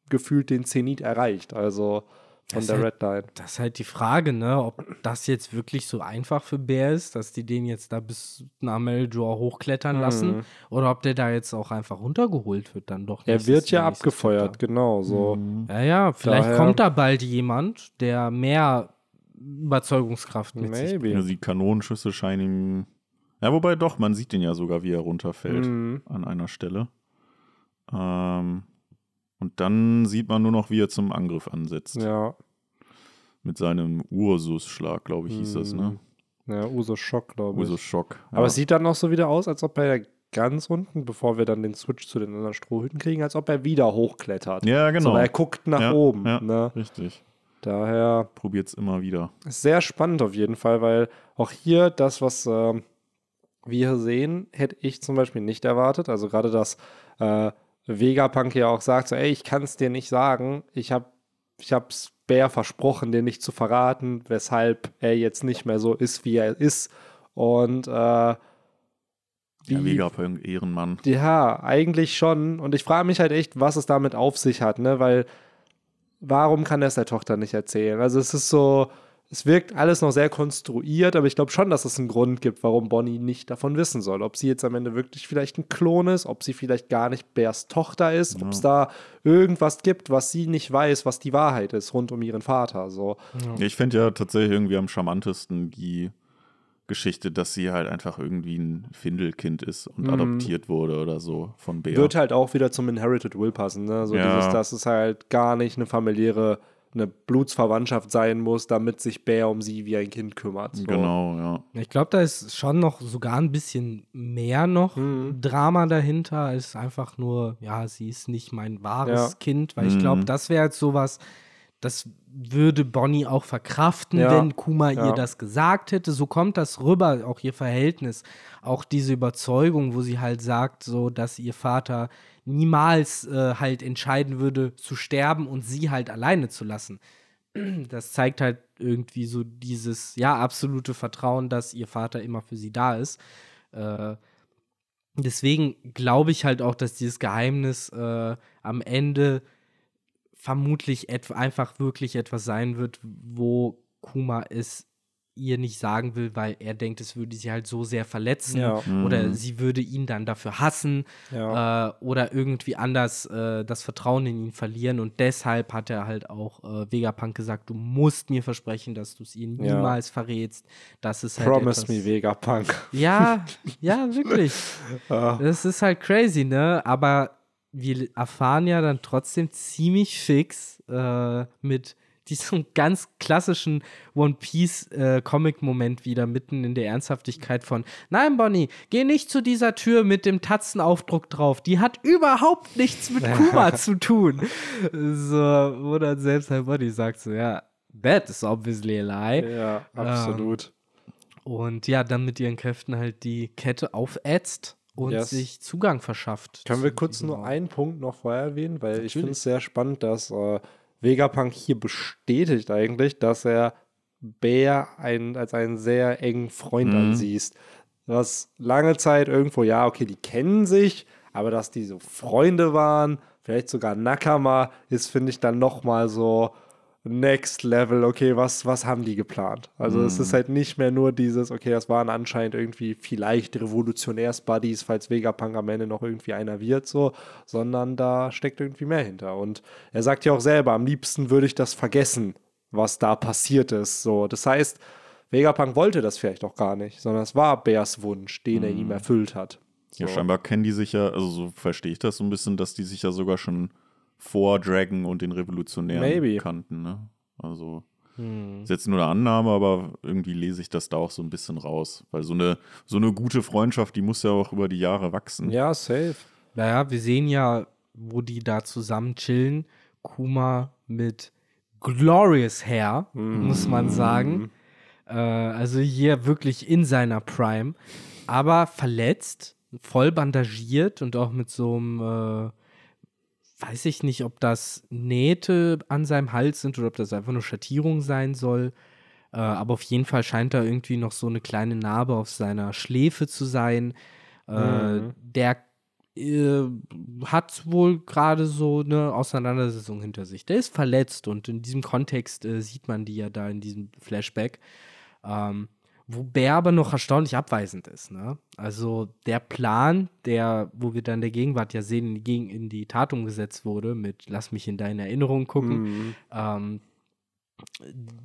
gefühlt den Zenit erreicht. Also von Das der ist halt- Redline. Das ist halt die Frage, ne, ob das jetzt wirklich so einfach für Bär ist, dass die den jetzt da bis nach Meljor hochklettern lassen oder ob der da jetzt auch einfach runtergeholt wird dann doch. Er wird ja abgefeuert, Chapter. genau so. Ja, ja, vielleicht Daher- kommt da bald jemand, der mehr Überzeugungskraft mit sich Maybe. Ja, die Kanonenschüsse scheinen ihm. Ja, wobei doch, man sieht ihn ja sogar, wie er runterfällt Mhm. an einer Stelle. Ähm, und dann sieht man nur noch, wie er zum Angriff ansetzt. Ja. Mit seinem Ursus-Schlag, glaube ich, hieß das, ne? Ja, Uso Schock, glaube ich. Ursus-Schock. Aber es sieht dann noch so wieder aus, als ob er ganz unten, bevor wir dann den Switch zu den anderen Strohhüten kriegen, als ob er wieder hochklettert. Ja, genau. So, weil er guckt nach Ja, oben. ja. Ne? Richtig. Daher Probiert's immer wieder. ist sehr spannend auf jeden Fall, weil auch hier das, was ähm, wir hier sehen, hätte ich zum Beispiel nicht erwartet. Also gerade, dass äh, Vegapunk ja auch sagt, so, ey, ich kann es dir nicht sagen. Ich habe ich hab's Bär versprochen, dir nicht zu verraten, weshalb er jetzt nicht mehr so ist, wie er ist. Und äh, Ja, wie- Vegapunk, Ehrenmann. ja, eigentlich schon. Und ich frage mich halt echt, was es damit auf sich hat, ne? Weil warum kann er es der Tochter nicht erzählen? Also es ist so, es wirkt alles noch sehr konstruiert, aber ich glaube schon, dass es einen Grund gibt, warum Bonnie nicht davon wissen soll. Ob sie jetzt am Ende wirklich vielleicht ein Klon ist, ob sie vielleicht gar nicht Bears Tochter ist, ob es da irgendwas gibt, was sie nicht weiß, was die Wahrheit ist rund um ihren Vater. So. Ja, ich finde ja tatsächlich irgendwie am charmantesten die Geschichte, dass sie halt einfach irgendwie ein Findelkind ist und adoptiert wurde oder so von Bär. Mhm. Wird halt auch wieder zum Inherited Will passen, ne? So Ja. dieses, dass es halt gar nicht eine familiäre, eine Blutsverwandtschaft sein muss, damit sich Bär um sie wie ein Kind kümmert. So. Genau, ja. Ich glaube, da ist schon noch sogar ein bisschen mehr noch Mhm. Drama dahinter, als einfach nur, ja, sie ist nicht mein wahres Ja. Kind, weil ich glaube, Mhm. das wäre jetzt sowas, das würde Bonnie auch verkraften, Ja. wenn Kuma Ja. ihr das gesagt hätte. So kommt das rüber, auch ihr Verhältnis, auch diese Überzeugung, wo sie halt sagt, so, dass ihr Vater niemals äh, halt entscheiden würde, zu sterben und sie halt alleine zu lassen das zeigt halt irgendwie so dieses, ja, absolute Vertrauen, dass ihr Vater immer für sie da ist. Äh, deswegen glaube ich halt auch, dass dieses Geheimnis äh, am Ende vermutlich einfach wirklich etwas sein wird, wo Kuma es ihr nicht sagen will, weil er denkt, es würde sie halt so sehr verletzen Ja. oder Mhm. sie würde ihn dann dafür hassen Ja. äh, oder irgendwie anders äh, das Vertrauen in ihn verlieren und deshalb hat er halt auch äh, Vegapunk gesagt, du musst mir versprechen, dass du es ihr Ja. niemals verrätst. Das ist halt Promise etwas, me, Vegapunk. Ja, ja, wirklich. Das ist halt crazy, ne? Aber wir erfahren ja dann trotzdem ziemlich fix äh, mit diesem ganz klassischen One Piece äh, Comic-Moment wieder mitten in der Ernsthaftigkeit von Nein, Bonnie, geh nicht zu dieser Tür mit dem Tatzenaufdruck drauf. Die hat überhaupt nichts mit Kuma zu tun. So, wo dann selbst halt Bonnie sagt so, ja, that is obviously a lie. Ja, absolut. Und ja, dann mit ihren Kräften halt die Kette aufätzt und Yes. sich Zugang verschafft. Können wir kurz nur einen Punkt noch vorher erwähnen, weil ich Natürlich. finde es sehr spannend, dass äh, Vegapunk hier bestätigt eigentlich, dass er Bär ein, als einen sehr engen Freund Mhm. ansiehst. Was lange Zeit irgendwo, ja, okay, die kennen sich, aber dass die so Freunde waren, vielleicht sogar Nakama, ist, finde ich, dann nochmal so Next Level, okay, was, was haben die geplant? Also es ist halt nicht mehr nur dieses, okay, das waren anscheinend irgendwie vielleicht Revolutionärs-Buddies, falls Vegapunk am Ende noch irgendwie einer wird, so, sondern da steckt irgendwie mehr hinter. Und er sagt ja auch selber, am liebsten würde ich das vergessen, was da passiert ist. So, das heißt, Vegapunk wollte das vielleicht auch gar nicht, sondern es war Bears Wunsch, den er ihm erfüllt hat. Ja, So. scheinbar kennen die sich ja, also so verstehe ich das so ein bisschen, dass die sich ja sogar schon vor Dragon und den Revolutionären Maybe. kannten. Ne? Also Hm. ist jetzt nur eine Annahme, aber irgendwie lese ich das da auch so ein bisschen raus. Weil so eine, so eine gute Freundschaft, die muss ja auch über die Jahre wachsen. Ja, safe. Naja, wir sehen ja, wo die da zusammen chillen. Kuma mit Glorious Hair, muss man sagen. Äh, also hier wirklich in seiner Prime. Aber verletzt, voll bandagiert und auch mit so einem, äh, weiß ich nicht, ob das Nähte an seinem Hals sind oder ob das einfach nur Schattierung sein soll. Äh, aber auf jeden Fall scheint da irgendwie noch so eine kleine Narbe auf seiner Schläfe zu sein. Äh, Der äh, hat wohl gerade so eine Auseinandersetzung hinter sich. Der ist verletzt und in diesem Kontext äh, sieht man die ja da in diesem Flashback. Ähm, wo Bär aber noch erstaunlich abweisend ist. Ne? Also der Plan, der, wo wir dann der Gegenwart ja sehen, in die, Gegen in die Tat umgesetzt wurde, mit Lass mich in deine Erinnerung gucken, Mhm. ähm,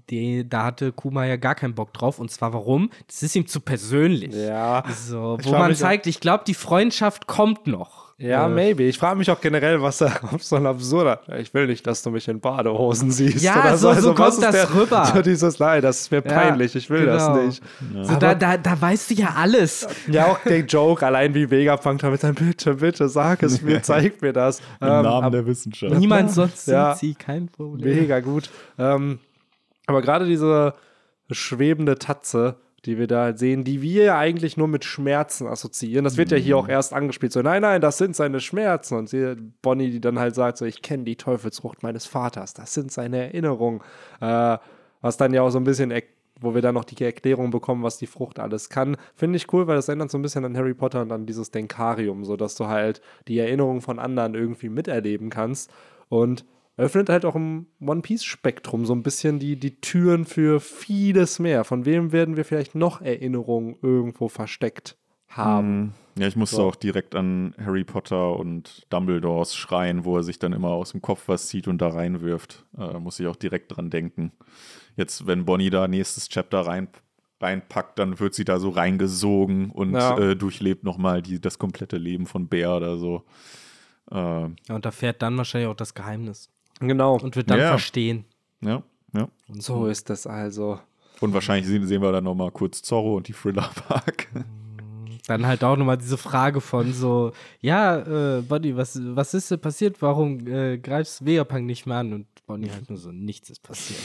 die, da hatte Kuma ja gar keinen Bock drauf. Und zwar warum? Das ist ihm zu persönlich. Ja. So, wo man zeigt, ich glaube, die Freundschaft kommt noch. Ja, Äh, maybe. Ich frage mich auch generell, was da so ein absurder. Ich will nicht, dass du mich in Badehosen siehst. Ja, oder so- so Also, was kommt das der, rüber. So dieses, nein, das ist mir Ja, peinlich. Ich will das genau. nicht. So, da, da, da weißt du ja alles. Ja, auch der Joke, allein wie Vegapunk damit dann, bitte, bitte, sag es mir, zeig mir das. Im Ähm, Namen ab- der Wissenschaft. Niemand sonst Ja. sie, kein Problem. Mega gut. Ähm, aber gerade diese schwebende Tatze, die wir da halt sehen, die wir ja eigentlich nur mit Schmerzen assoziieren. Das wird ja hier auch erst angespielt. So, nein, nein, das sind seine Schmerzen. Und sie, Bonnie, die dann halt sagt, so, ich kenne die Teufelsfrucht meines Vaters. Das sind seine Erinnerungen. Äh, was dann ja auch so ein bisschen, wo wir dann noch die Erklärung bekommen, was die Frucht alles kann. Finde ich cool, weil das erinnert so ein bisschen an Harry Potter und an dieses Denkarium, so dass du halt die Erinnerungen von anderen irgendwie miterleben kannst. Und öffnet halt auch im One Piece-Spektrum so ein bisschen die, die Türen für vieles mehr. Von wem werden wir vielleicht noch Erinnerungen irgendwo versteckt haben? Mhm. Ja, ich musste So. auch direkt an Harry Potter und Dumbledores Schrein, wo er sich dann immer aus dem Kopf was zieht und da reinwirft. Äh, muss ich auch direkt dran denken. Jetzt, wenn Bonnie da nächstes Chapter rein, reinpackt, dann wird sie da so reingesogen und Ja. äh, durchlebt nochmal die, das komplette Leben von Bär oder so. Äh, Ja, und erfährt dann wahrscheinlich auch das Geheimnis. Genau. Und wird dann Ja. verstehen. ja, ja. Und so ist es also. Und wahrscheinlich sehen, sehen wir dann nochmal kurz Zorro und die Thriller Park. Dann halt auch nochmal diese Frage von so, ja, äh, Bonnie, was, was ist denn passiert? Warum äh, greifst du Vegapunk nicht mehr an? Und Bonnie halt nur so, nichts ist passiert.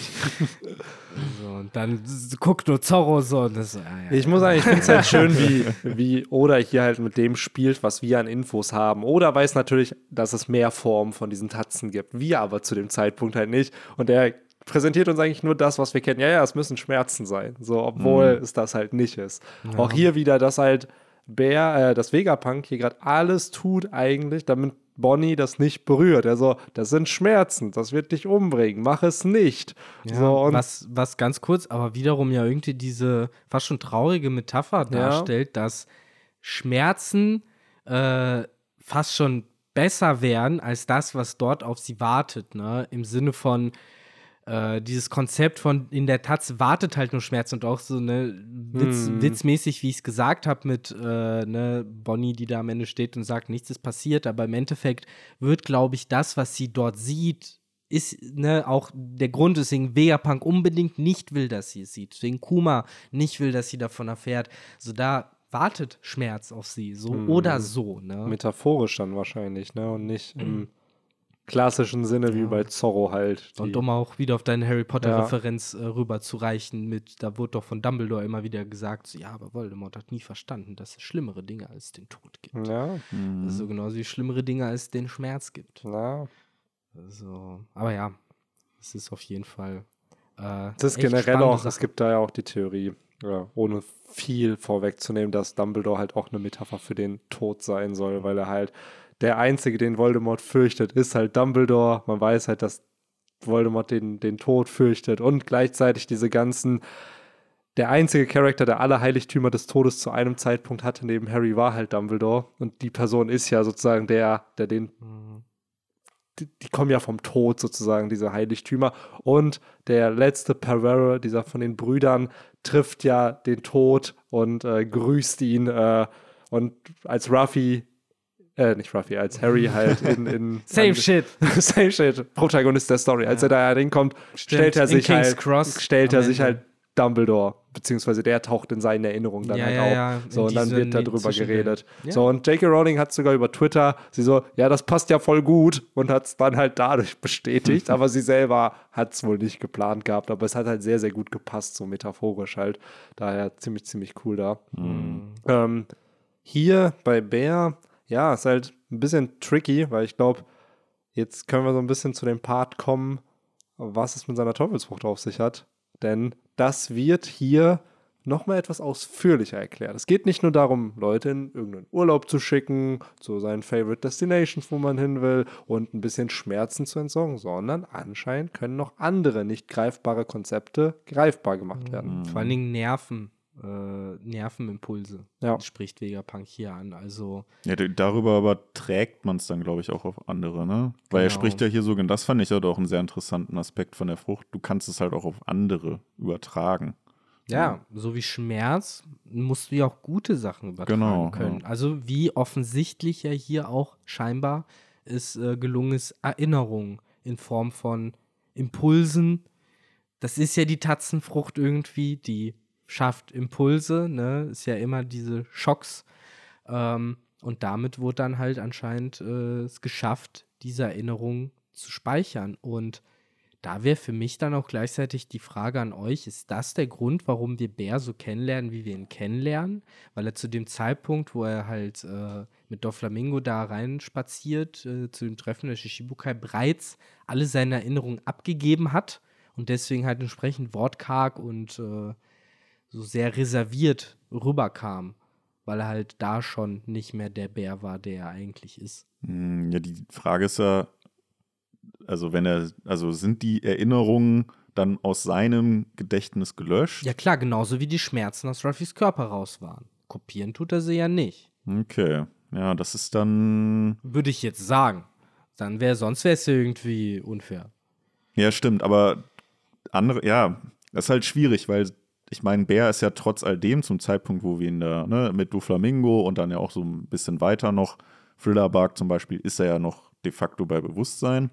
so, und dann guckt nur Zorro so und das so, ah, ja, Ich muss sagen, ich finde es halt schön, wie, wie Oda hier halt mit dem spielt, was wir an Infos haben. Oda weiß natürlich, dass es mehr Formen von diesen Tatzen gibt. Wir aber zu dem Zeitpunkt halt nicht. Und er präsentiert uns eigentlich nur das, was wir kennen. Ja, ja, es müssen Schmerzen sein. So, obwohl es das halt nicht ist. Auch hier wieder, dass halt Bär, äh, das Vegapunk hier gerade alles tut eigentlich, damit Bonnie das nicht berührt. Also, das sind Schmerzen, das wird dich umbringen, mach es nicht. Ja, so, was, was ganz kurz, aber wiederum ja irgendwie diese fast schon traurige Metapher darstellt, dass Schmerzen äh, fast schon besser wären als das, was dort auf sie wartet. Ne? Im Sinne von äh, dieses Konzept von in der Taz wartet halt nur Schmerz und auch so ne Witz, Hm. witzmäßig, wie ich es gesagt habe, mit äh, ne, Bonnie, die da am Ende steht und sagt, nichts ist passiert, aber im Endeffekt wird, glaube ich, das, was sie dort sieht, ist ne, auch der Grund, weswegen Vegapunk unbedingt nicht will, dass sie es sieht, weswegen Kuma nicht will, dass sie davon erfährt. So da wartet Schmerz auf sie, so Hm. oder so. Ne? metaphorisch dann wahrscheinlich, ne? Und nicht im klassischen Sinne wie bei Zorro halt. Und um auch wieder auf deine Harry Ja. Potter-Referenz äh, rüberzureichen, mit, da wurde doch von Dumbledore immer wieder gesagt, so, ja, aber Voldemort hat nie verstanden, dass es schlimmere Dinge als den Tod gibt. ja, Also genauso wie schlimmere Dinge als den Schmerz gibt. ja. Also, aber ja, es ist auf jeden Fall. Äh, Es ist generell auch, es Sache. gibt da ja auch die Theorie, ja, ohne viel vorwegzunehmen, dass Dumbledore halt auch eine Metapher für den Tod sein soll, weil er halt der Einzige, den Voldemort fürchtet, ist halt Dumbledore. Man weiß halt, dass Voldemort den, den Tod fürchtet und gleichzeitig diese ganzen der einzige Charakter, der alle Heiligtümer des Todes zu einem Zeitpunkt hatte, neben Harry, war halt Dumbledore. Und die Person ist ja sozusagen der, der den Mhm. die, die kommen ja vom Tod sozusagen, diese Heiligtümer. Und der letzte Pervera, dieser von den Brüdern, trifft ja den Tod und äh, grüßt ihn. Äh, und als Ruffy äh, nicht Ruffy, als Harry halt in. in Same an- shit. Same shit, Protagonist der Story. Als er da hinkommt, stellt er sich halt, Cross stellt er sich Ende. halt Dumbledore, beziehungsweise der taucht in seinen Erinnerungen dann Ja, halt ja, auf. ja, so, und dann wird darüber geredet. Ja. So, und J.K. Rowling hat sogar über Twitter, sie so, ja, das passt ja voll gut und hat es dann halt dadurch bestätigt, aber sie selber hat es wohl nicht geplant gehabt, aber es hat halt sehr, sehr gut gepasst, so metaphorisch halt. Daher ziemlich, ziemlich cool da. Ähm, hier bei Bär, ja, ist halt ein bisschen tricky, weil ich glaube, jetzt können wir so ein bisschen zu dem Part kommen, was es mit seiner Teufelsfrucht auf sich hat. Denn das wird hier nochmal etwas ausführlicher erklärt. Es geht nicht nur darum, Leute in irgendeinen Urlaub zu schicken, zu seinen Favorite Destinations, wo man hin will, und ein bisschen Schmerzen zu entsorgen, sondern anscheinend können noch andere nicht greifbare Konzepte greifbar gemacht werden. Vor allen Dingen Nerven, äh, Nervenimpulse. Ja. Spricht Vegapunk hier an. Also, Ja, darüber überträgt man es dann, glaube ich, auch auf andere, ne? Weil er Genau. spricht ja hier sogar, das fand ich ja doch einen sehr interessanten Aspekt von der Frucht. Du kannst es halt auch auf andere übertragen. ja, so wie Schmerz musst du ja auch gute Sachen übertragen Genau, können. ja. Also, wie offensichtlich ja hier auch scheinbar es äh, gelungen ist, Erinnerung in Form von Impulsen. Das ist ja die Tatzenfrucht irgendwie, die schafft Impulse, ne? Ist ja immer diese Schocks. Ähm, und damit wurde dann halt anscheinend äh, es geschafft, diese Erinnerung zu speichern. Und da wäre für mich dann auch gleichzeitig die Frage an euch, ist das der Grund, warum wir Bär so kennenlernen, wie wir ihn kennenlernen? Weil er zu dem Zeitpunkt, wo er halt äh, mit Doflamingo da reinspaziert, äh, zu dem Treffen der Shishibukai, bereits alle seine Erinnerungen abgegeben hat und deswegen halt entsprechend wortkarg und äh, so sehr reserviert rüberkam, weil er halt da schon nicht mehr der Bär war, der er eigentlich ist. Hm, Ja, die Frage ist ja, also wenn er, also sind die Erinnerungen dann aus seinem Gedächtnis gelöscht? Ja klar, genauso wie die Schmerzen aus Ruffys Körper raus waren. Kopieren tut er sie ja nicht. Okay. Ja, das ist dann. Würde ich jetzt sagen. Dann wäre, sonst wäre es ja irgendwie unfair. Ja, stimmt, aber andere, ja, das ist halt schwierig, weil ich meine, Bär ist ja trotz all dem zum Zeitpunkt, wo wir ihn da, ne, mit Doflamingo und dann ja auch so ein bisschen weiter noch, Thrillerbug zum Beispiel, ist er ja noch de facto bei Bewusstsein.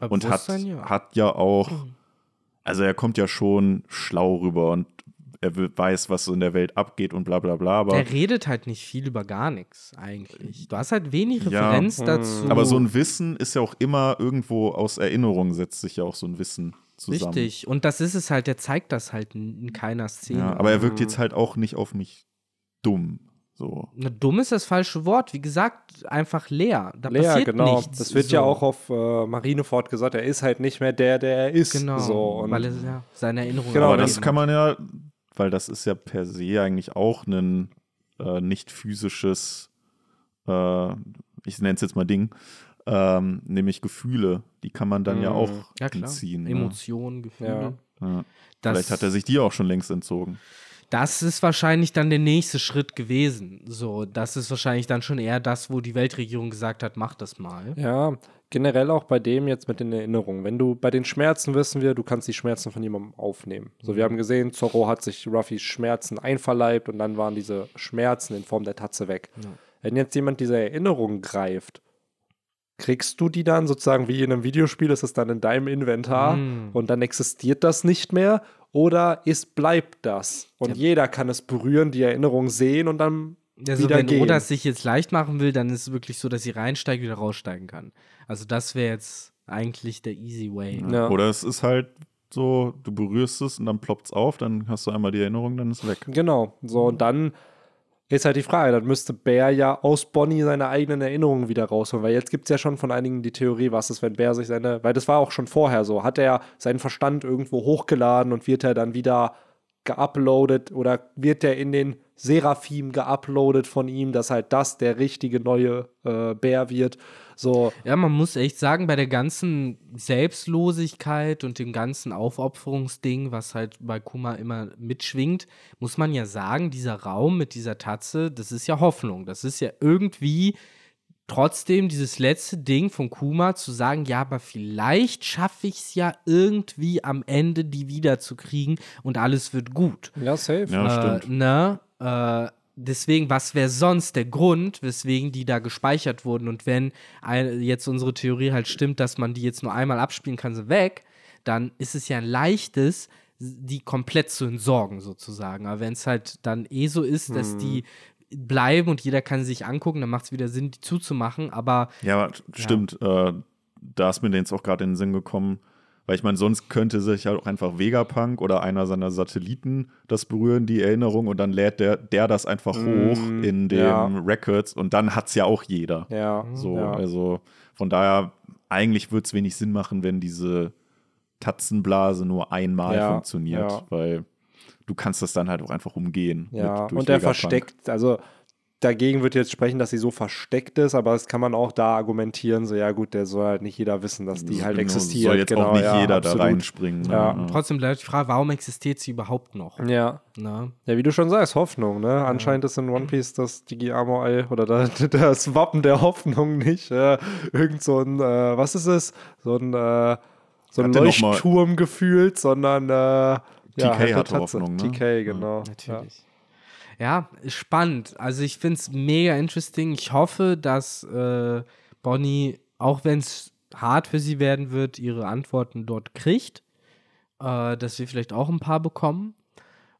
Bei und hat, Bewusstsein, ja. hat ja auch, also er kommt ja schon schlau rüber und er weiß, was so in der Welt abgeht und bla bla bla, aber, Der redet halt nicht viel über gar nichts eigentlich. Du hast halt wenig Ja. Referenz dazu. aber so ein Wissen ist ja auch immer irgendwo aus Erinnerung setzt sich ja auch so ein Wissen zusammen. Richtig. Und das ist es halt, der zeigt das halt in, in keiner Szene. Ja, aber er wirkt jetzt halt auch nicht auf mich dumm. So. Na, dumm ist das falsche Wort. Wie gesagt, einfach leer. Da Leer, passiert genau. nichts. Das wird so. ja auch auf äh, Marineford gesagt, er ist halt nicht mehr der, der er ist. Genau. So, und weil er ja seine Erinnerungen Genau, aber das kann man ja, weil das ist ja per se eigentlich auch ein äh, nicht physisches, äh, ich nenne es jetzt mal Ding, ähm, nämlich Gefühle. Die kann man dann ja Mhm. auch Ja, klar. entziehen. Ne? Emotionen, Gefühle. Ja. Das, Vielleicht hat er sich die auch schon längst entzogen. das ist wahrscheinlich dann der nächste Schritt gewesen. So, das ist wahrscheinlich dann schon eher das, wo die Weltregierung gesagt hat, mach das mal. Ja, generell auch bei dem jetzt mit den Erinnerungen. Wenn du bei den Schmerzen wissen wir, du kannst die Schmerzen von jemandem aufnehmen. So, wir haben gesehen, Zorro hat sich Ruffys Schmerzen einverleibt und dann waren diese Schmerzen in Form der Tatze weg. Wenn jetzt jemand diese Erinnerung greift, kriegst du die dann sozusagen wie in einem Videospiel, ist es dann in deinem Inventar Mm. und dann existiert das nicht mehr oder ist, bleibt das? Und Ja. jeder kann es berühren, die Erinnerung sehen und dann Also wieder wenn gehen. Oda es sich jetzt leicht machen will, dann ist es wirklich so, dass sie reinsteigt, wieder raussteigen kann. Also das wäre jetzt eigentlich der easy way. Ja. Oder es ist halt so, du berührst es und dann ploppt es auf, dann hast du einmal die Erinnerung, dann ist es weg. Genau. So, und dann ist halt die Frage, dann müsste Bär ja aus Bonnie seine eigenen Erinnerungen wieder rausholen, weil jetzt gibt es ja schon von einigen die Theorie, was ist, wenn Bär sich seine, weil das war auch schon vorher so, hat er seinen Verstand irgendwo hochgeladen und wird er dann wieder geuploadet oder wird er in den Seraphim geuploadet von ihm, dass halt das der richtige neue äh, Bär wird. So, Ja, man muss echt sagen, bei der ganzen Selbstlosigkeit und dem ganzen Aufopferungsding, was halt bei Kuma immer mitschwingt, muss man ja sagen, dieser Raum mit dieser Tatze, das ist ja Hoffnung. Das ist ja irgendwie trotzdem dieses letzte Ding von Kuma zu sagen, ja, aber vielleicht schaffe ich es ja irgendwie am Ende, die wiederzukriegen und alles wird gut. ja, safe. Ja, äh, stimmt. Ne? Äh, deswegen, was wäre sonst der Grund, weswegen die da gespeichert wurden? Und wenn ein, jetzt unsere Theorie halt stimmt, dass man die jetzt nur einmal abspielen kann, so weg, dann ist es ja ein leichtes, die komplett zu entsorgen, sozusagen. Aber wenn es halt dann eh so ist, dass die bleiben und jeder kann sie sich angucken, dann macht es wieder Sinn, die zuzumachen. Aber Ja, aber stimmt. Äh, da ist mir jetzt auch gerade in den Sinn gekommen. Weil ich meine, sonst könnte sich halt auch einfach Vegapunk oder einer seiner Satelliten das berühren, die Erinnerung, und dann lädt der, der das einfach hoch in den ja. Records und dann hat es ja auch jeder. Ja, So, ja. also von daher, eigentlich würde es wenig Sinn machen, wenn diese Tatzenblase nur einmal Ja, funktioniert, weil du kannst das dann halt auch einfach umgehen. Ja, mit- und der Vegapunk. versteckt, also dagegen wird jetzt sprechen, dass sie so versteckt ist, aber das kann man auch da argumentieren, so ja gut, der soll halt nicht jeder wissen, dass die halt Genau, existiert. Soll jetzt genau, auch nicht ja, jeder absolut. da reinspringen. ne? Ja. trotzdem bleibt die Frage, warum existiert sie überhaupt noch? Ja. Ne? Ja, wie du schon sagst, Hoffnung, ne? Anscheinend ist in One Piece das Digi-Armor-Ei oder da- das Wappen der Hoffnung nicht. Äh, irgend so ein, äh, was ist es? So ein, äh, so ein Leuchtturm gefühlt, sondern äh, ja, TK halt hatte. Hoffnung, ne? TK, genau. Natürlich. Ja, spannend. Also ich finde es mega interesting. Ich hoffe, dass äh, Bonnie, auch wenn es hart für sie werden wird, ihre Antworten dort kriegt. Äh, dass wir vielleicht auch ein paar bekommen.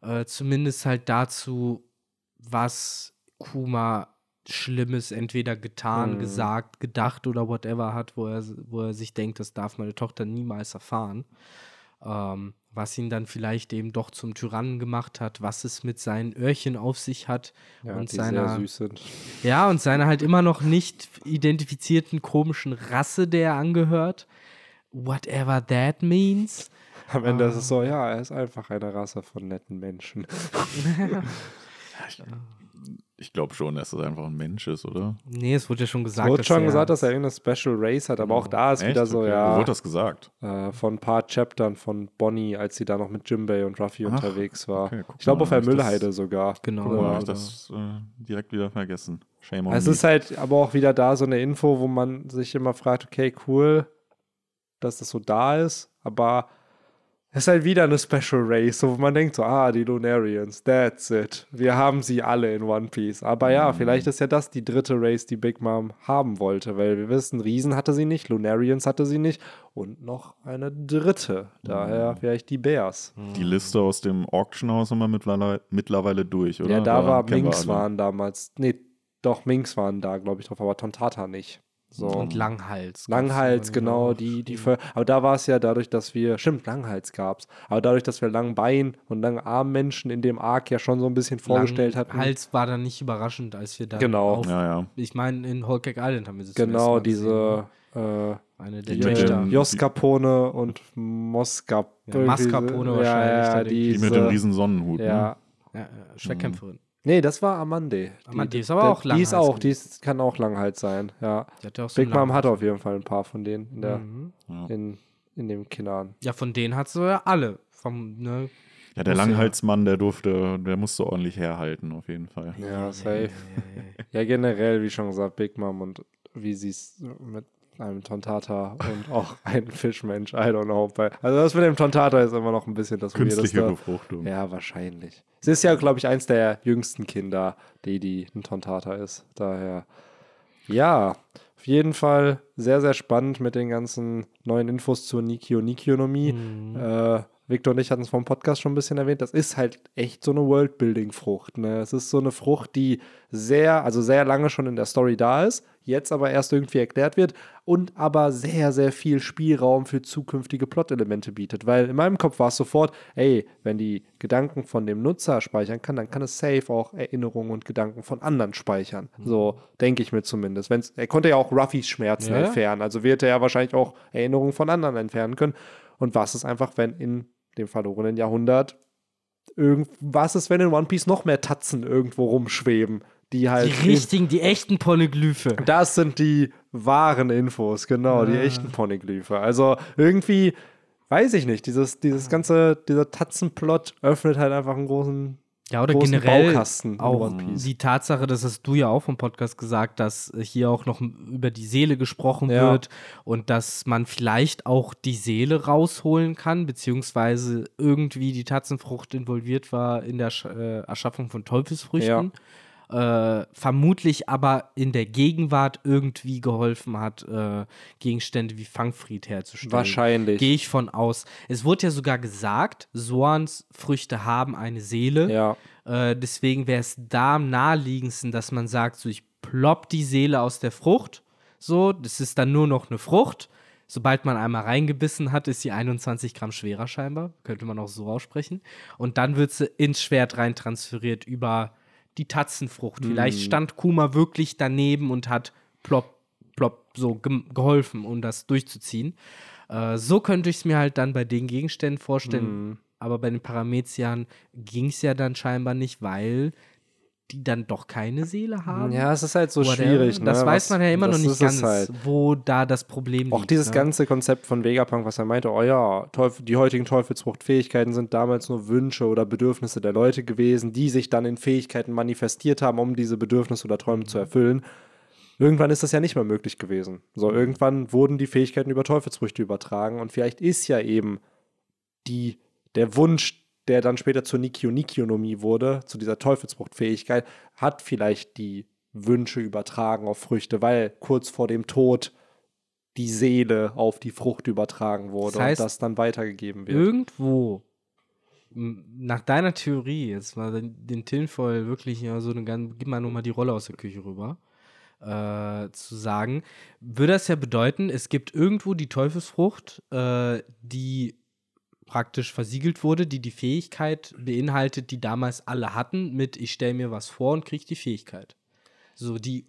Äh, zumindest halt dazu, was Kuma Schlimmes entweder getan, Mhm. gesagt, gedacht oder whatever hat, wo er, wo er sich denkt, das darf meine Tochter niemals erfahren. Ähm, was ihn dann vielleicht eben doch zum Tyrannen gemacht hat, was es mit seinen Öhrchen auf sich hat Ja, und seiner ja und seiner halt immer noch nicht identifizierten komischen Rasse, der er angehört. Whatever that means. Am Ende Ah. ist es so, ja, er ist einfach eine Rasse von netten Menschen. Ich glaube schon, dass das einfach ein Mensch ist, oder? Nee, es wurde ja schon gesagt. Wurde dass schon er- gesagt, dass er irgendeine Special Race hat, aber auch da ist wieder so, Okay. Wo ja, wurde das gesagt? äh, von ein paar Chaptern von Bonnie, als sie da noch mit Jimbei und Ruffy Ach, unterwegs war. okay, guck ich glaube mal, auf der ich das- Müllheide sogar. Genau. Oder Oder- habe ich das äh, direkt wieder vergessen? Shame on Es me. ist halt aber auch wieder da so eine Info, wo man sich immer fragt, okay, cool, dass das so da ist, aber es ist halt wieder eine Special Race, so wo man denkt so, ah, die Lunarians, that's it. Wir haben sie alle in One Piece. Aber ja, vielleicht ist ja das die dritte Race, die Big Mom haben wollte, weil wir wissen, Riesen hatte sie nicht, Lunarians hatte sie nicht und noch eine dritte. Daher vielleicht die Bears. die Liste aus dem Auctionhaus haben wir mittlerweile, mittlerweile durch, oder? Ja, da war wir Minks alle. waren damals, nee, doch, Minks waren da, glaube ich, drauf, aber Tontata nicht. So. Und Langhals. Langhals, genau, die, die für, aber da war es ja dadurch, dass wir, stimmt, Langhals gab's, aber dadurch, dass wir Langbein und Langarmmenschen in dem Arc ja schon so ein bisschen vorgestellt hatten. Langhals war dann nicht überraschend, als wir dann Genau. auf, Ja, ja. ich meine, in Cake Island haben wir das Genau, Mal diese äh, gesehen. eine der die- Töchter. Jos Capone und Moscap. Ja, Mascarpone wahrscheinlich, Ja, ja, der- Die diese, mit dem riesen Sonnenhut. Ja. Ne? Ja, Schwertkämpferin. Nee, das war Amande. Amande ist aber der- auch Die ist auch, die ist, kann auch Langhals sein, ja. Ja auch so Big Mom Langhals. hat auf jeden Fall ein paar von denen in, der, Mhm. in, in dem Kindern. Ja, von denen hat sie ja alle. Vom, ne? Ja, der ja- Langhalsmann, der durfte, der musste ordentlich herhalten, auf jeden Fall. Ja, safe. Ja, generell, wie schon gesagt, Big Mom und wie sie es mit einem Tontata und auch einem Fischmensch, I don't know. Also das mit dem Tontata ist immer noch ein bisschen das Künstliche Weirdeste. Befruchtung. Ja, wahrscheinlich. Sie ist ja, glaube ich, eins der jüngsten Kinder, die, die ein Tontata ist. Daher, ja, auf jeden Fall sehr, sehr spannend mit den ganzen neuen Infos zur Nikio-Nikionomie. Äh, Victor und ich hatten es vom Podcast schon ein bisschen erwähnt. Das ist halt echt so eine Worldbuilding-Frucht. Ne? Es ist so eine Frucht, die sehr, also sehr lange schon in der Story da ist, jetzt aber erst irgendwie erklärt wird und aber sehr, sehr viel Spielraum für zukünftige Plot-Elemente bietet. Weil in meinem Kopf war es sofort, ey, wenn die Gedanken von dem Nutzer speichern kann, dann kann es safe auch Erinnerungen und Gedanken von anderen speichern. So denke ich mir zumindest. Wenn's, er konnte ja auch Ruffys Schmerzen ja. entfernen, also wird er ja wahrscheinlich auch Erinnerungen von anderen entfernen können. Und was ist einfach, wenn in dem verlorenen Jahrhundert irgend, was ist, wenn in One Piece noch mehr Tatzen irgendwo rumschweben, die halt. Die richtigen, die echten Poneglyphe. Das sind die wahren Infos, genau, die echten Poneglyphe. Also irgendwie, weiß ich nicht, dieses, dieses ganze, dieser Tatzenplot öffnet halt einfach einen großen Ja, oder generell Baukasten auch die Tatsache, das hast du ja auch vom Podcast gesagt, dass hier auch noch über die Seele gesprochen Ja. wird und dass man vielleicht auch die Seele rausholen kann, beziehungsweise irgendwie die Tatzenfrucht involviert war in der äh, Erschaffung von Teufelsfrüchten. Äh, vermutlich aber in der Gegenwart irgendwie geholfen hat, äh, Gegenstände wie Fangfried herzustellen. Wahrscheinlich. Gehe ich von aus. Es wurde ja sogar gesagt, Soans Früchte haben eine Seele. Ja. Äh, deswegen wäre es da am naheliegendsten, dass man sagt, so ich plopp die Seele aus der Frucht. So, das ist dann nur noch eine Frucht. Sobald man einmal reingebissen hat, ist sie 21 Gramm schwerer scheinbar. Könnte man auch so aussprechen. Und dann wird sie ins Schwert rein transferiert über die Tatzenfrucht. Vielleicht stand Kuma wirklich daneben und hat plopp, plopp so gem- geholfen, um das durchzuziehen. Äh, so könnte ich es mir halt dann bei den Gegenständen vorstellen. Aber bei den Parameziern ging es ja dann scheinbar nicht, weil die dann doch keine Seele haben. Ja, es ist halt so Whatever. schwierig. Ne? Das weiß Was- man ja immer noch nicht ganz, Halt. wo da das Problem liegt. Auch dieses ne? ganze Konzept von Vegapunk, was er meinte, oh ja, Teufel, die heutigen Teufelsfruchtfähigkeiten sind damals nur Wünsche oder Bedürfnisse der Leute gewesen, die sich dann in Fähigkeiten manifestiert haben, um diese Bedürfnisse oder Träume zu erfüllen. Irgendwann ist das ja nicht mehr möglich gewesen. So, irgendwann wurden die Fähigkeiten über Teufelsfrüchte übertragen und vielleicht ist ja eben die, der Wunsch, der dann später zur Nikio-Nikionomie wurde, zu dieser Teufelsfruchtfähigkeit, hat vielleicht die Wünsche übertragen auf Früchte, weil kurz vor dem Tod die Seele auf die Frucht übertragen wurde Das heißt, und das dann weitergegeben wird. Irgendwo, nach deiner Theorie, jetzt mal den, Tinfoil wirklich ja, so eine ganz, gib mal nur mal die Rolle aus der Küche rüber, äh, zu sagen, würde das ja bedeuten, es gibt irgendwo die Teufelsfrucht, äh, die praktisch versiegelt wurde, die die Fähigkeit beinhaltet, die damals alle hatten, mit ich stelle mir was vor und kriege die Fähigkeit. So die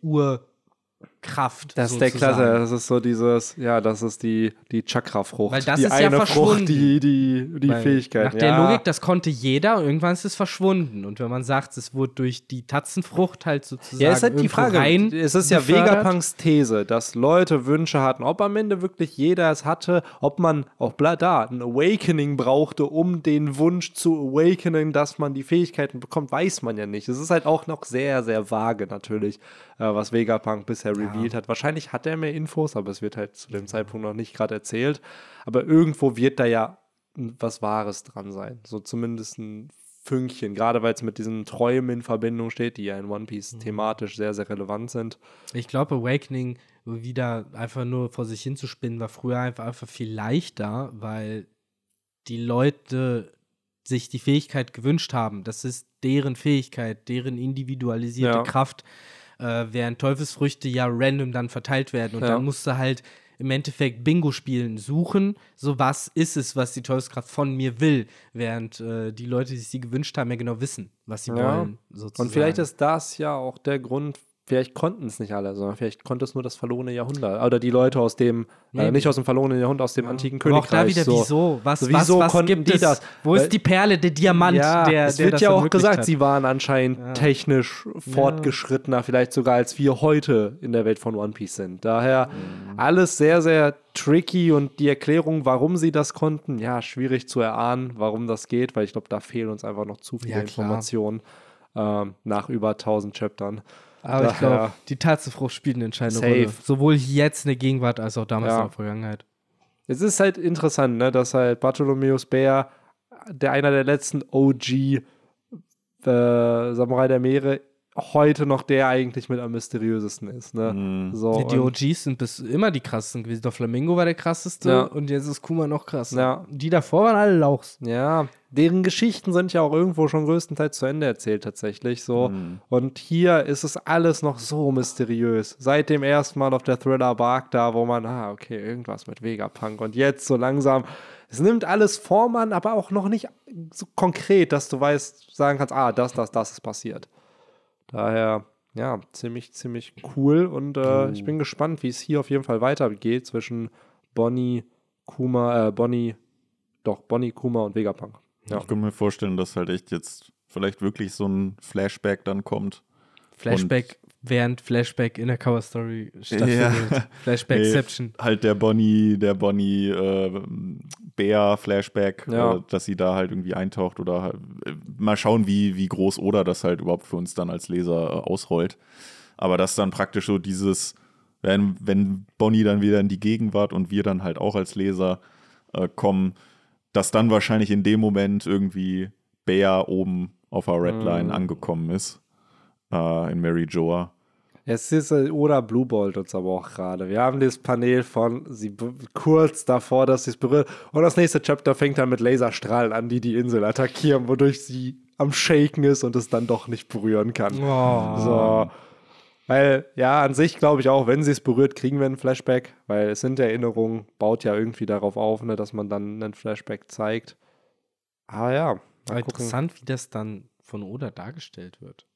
Urkraft. Das ist der sozusagen. Klasse, das ist so dieses, ja, das ist die, die Chakra-Frucht. Weil das die ist ja eine verschwunden. Frucht, die, die, die Weil Fähigkeit. Nach der ja. Logik, das konnte jeder und irgendwann ist es verschwunden. Und wenn man sagt, es wurde durch die Tatzenfrucht halt sozusagen Ja, ist halt die Frage. rein es ist ja. Vegapunks These, dass Leute Wünsche hatten. Ob am Ende wirklich jeder es hatte, ob man auch bla da ein Awakening brauchte, um den Wunsch zu awakenen, dass man die Fähigkeiten bekommt, weiß man ja nicht. Es ist halt auch noch sehr, sehr vage natürlich, äh, was Vegapunk bisher revealed hat. Wahrscheinlich hat er mehr Infos, aber es wird halt zu dem Zeitpunkt noch nicht gerade erzählt. Aber irgendwo wird da ja was Wahres dran sein. So zumindest ein Fünkchen, gerade weil es mit diesen Träumen in Verbindung steht, die ja in One Piece thematisch sehr, sehr relevant sind. Ich glaube, Awakening wieder einfach nur vor sich hinzuspinnen, war früher einfach, einfach viel leichter, weil die Leute sich die Fähigkeit gewünscht haben. Das ist deren Fähigkeit, deren individualisierte Ja. Kraft, äh, während Teufelsfrüchte ja random dann verteilt werden. Und Ja. dann musst du halt im Endeffekt Bingo spielen, suchen, so was ist es, was die Teufelskraft von mir will, während äh, die Leute, die sich sie gewünscht haben, ja genau wissen, was sie Ja. wollen. Sozusagen. Und vielleicht ist das ja auch der Grund, vielleicht konnten es nicht alle, sondern vielleicht konnte es nur das verlorene Jahrhundert. Oder die Leute aus dem, äh, Maybe. nicht aus dem verlorenen Jahrhundert, aus dem antiken Aber auch Königreich. da wieder, so. wieso? Was, So, was, wieso was konnten gibt die es? das? Wo ist die Perle, der Diamant, ja, der, es der wird ja auch gesagt, hat? sie waren anscheinend technisch fortgeschrittener, vielleicht sogar als wir heute in der Welt von One Piece sind. Daher Mhm. alles sehr, sehr tricky und die Erklärung, warum sie das konnten, ja, schwierig zu erahnen, warum das geht, weil ich glaube, da fehlen uns einfach noch zu viele Ja. Informationen ähm, nach über 1000 Chaptern. Aber ich glaube, die Tatzenfrucht spielt eine entscheidende Safe. Rolle. Sowohl jetzt in der Gegenwart als auch damals Ja. in der Vergangenheit. Es ist halt interessant, ne, dass halt Bartholomeus Bär, der einer der letzten OG äh, Samurai der Meere, heute noch der eigentlich mit am mysteriösesten ist. Ne? Mhm. So, Die, OGs sind bis immer die krassesten gewesen. Der Flamingo war der krasseste Ja. und jetzt ist Kuma noch krasser. Ja. Die davor waren alle Lauchs. Ja, deren Geschichten sind ja auch irgendwo schon größtenteils zu Ende erzählt tatsächlich so. Mhm. Und hier ist es alles noch so mysteriös. Seit dem ersten Mal auf der Thriller Bark da, wo man, ah, okay, irgendwas mit Vegapunk. Und jetzt so langsam, es nimmt alles Form an, aber auch noch nicht so konkret, dass du weißt, sagen kannst, ah, das, das, das ist passiert. Daher, ja, ziemlich, ziemlich cool. Und äh, ich bin gespannt, wie es hier auf jeden Fall weitergeht zwischen Bonnie, Kuma, äh, Bonnie, doch, Bonnie, Kuma und Vegapunk. Ja. Ich kann mir vorstellen, dass halt echt jetzt vielleicht wirklich so ein Flashback dann kommt. Flashback während Flashback in der Cover Story stattfindet. Flashbackception. Nee, halt der Bonnie, der Bonnie äh, Bär Flashback, Ja. äh, dass sie da halt irgendwie eintaucht oder halt, äh, mal schauen, wie, wie groß Oda das halt überhaupt für uns dann als Leser äh, ausrollt. Aber dass dann praktisch so dieses, wenn, wenn Bonnie dann wieder in die Gegenwart und wir dann halt auch als Leser äh, kommen, dass dann wahrscheinlich in dem Moment irgendwie Bär oben auf der Redline Mhm. angekommen ist. Äh, in Mary Joa. Es ist äh, oder Blue Bolt uns aber auch gerade. Wir haben dieses Panel von sie kurz davor, dass sie es berührt. Und das nächste Chapter fängt dann mit Laserstrahlen an, die die Insel attackieren, wodurch sie am Shaken ist und es dann doch nicht berühren kann. Oh. So. Weil, ja, an sich glaube ich auch, wenn sie es berührt, kriegen wir einen Flashback, weil es sind Erinnerungen, baut ja irgendwie darauf auf, ne, dass man dann einen Flashback zeigt. Aber ja, interessant, wie das dann von Oda dargestellt wird.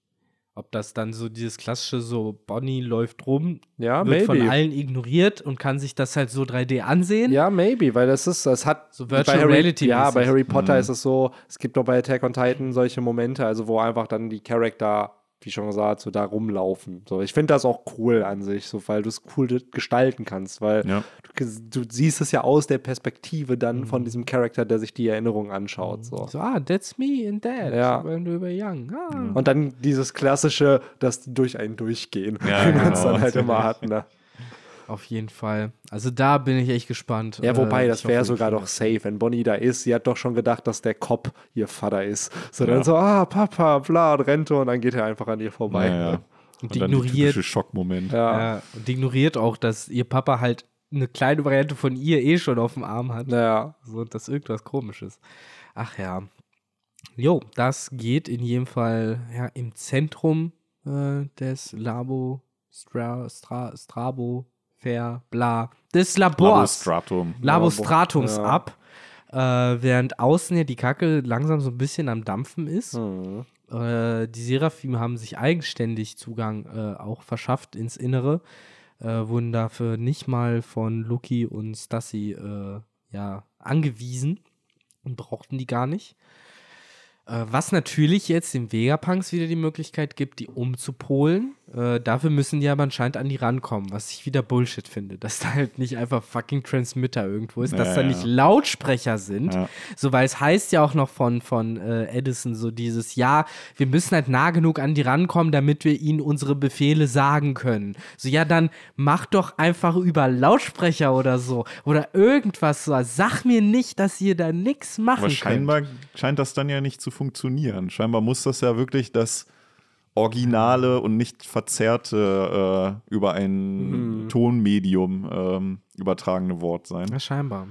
Ob das dann so dieses klassische, so Bonnie läuft rum, Ja, wird von maybe. allen ignoriert und kann sich das halt so 3D ansehen. Ja, maybe, weil das ist, es hat So Virtual bei Harry, Reality Ja, bei Harry Potter Mhm. ist es so, es gibt auch bei Attack on Titan solche Momente, also wo einfach dann die Charakter, wie schon gesagt, so da rumlaufen. So, ich finde das auch cool an sich, so weil du es cool gestalten kannst, weil Ja. du, du siehst es ja aus der Perspektive dann Mhm. von diesem Charakter, der sich die Erinnerung anschaut. So. So, ah, that's me in that. Ja. When we were young. Ah. Und dann dieses klassische, dass die durch einen durchgehen, Ja, wie man es genau. dann halt immer hat. Ne? Auf jeden Fall. Also da bin ich echt gespannt. Ja, wobei, Äh, das wäre sogar doch safe, wenn Bonnie da ist. Sie hat doch schon gedacht, dass der Cop ihr Vater ist. So Ja. dann so, ah, Papa, bla, und rennt und dann geht er einfach an ihr vorbei. Ja, ja. Und Und die ignoriert, typische Schockmoment. Ja. ja, und die ignoriert auch, dass ihr Papa halt eine kleine Variante von ihr eh schon auf dem Arm hat. Naja, So, dass irgendwas komisch ist. Ach ja. Jo, das geht in jedem Fall ja, im Zentrum äh, des Labo Stra, Stra, Strabo Fair Bla des Labors Labostratum. Labostratums Ja. ab. Äh, während außen ja die Kacke langsam so ein bisschen am Dampfen ist. hm. Äh, die Seraphim haben sich eigenständig Zugang äh, auch verschafft ins Innere, äh, wurden dafür nicht mal von Lucky und Stassi äh, ja, angewiesen und brauchten die gar nicht. Äh, was natürlich jetzt den Vegapunks wieder die Möglichkeit gibt, die umzupolen. Äh, dafür müssen die aber anscheinend an die rankommen, was ich wieder Bullshit finde, dass da halt nicht einfach fucking Transmitter irgendwo ist, dass Ja, da ja. nicht Lautsprecher sind. Ja. So, weil es heißt ja auch noch von, von äh, Edison so dieses, ja, wir müssen halt nah genug an die rankommen, damit wir ihnen unsere Befehle sagen können. So, ja, dann mach doch einfach über Lautsprecher oder so oder irgendwas so. Sag mir nicht, dass ihr da nichts machen Aber könnt. scheinbar scheint das dann ja nicht zu funktionieren. Scheinbar muss das ja wirklich das Originale und nicht verzerrte äh, über ein Mhm. Tonmedium ähm, übertragene Wort sein. Ja, scheinbar.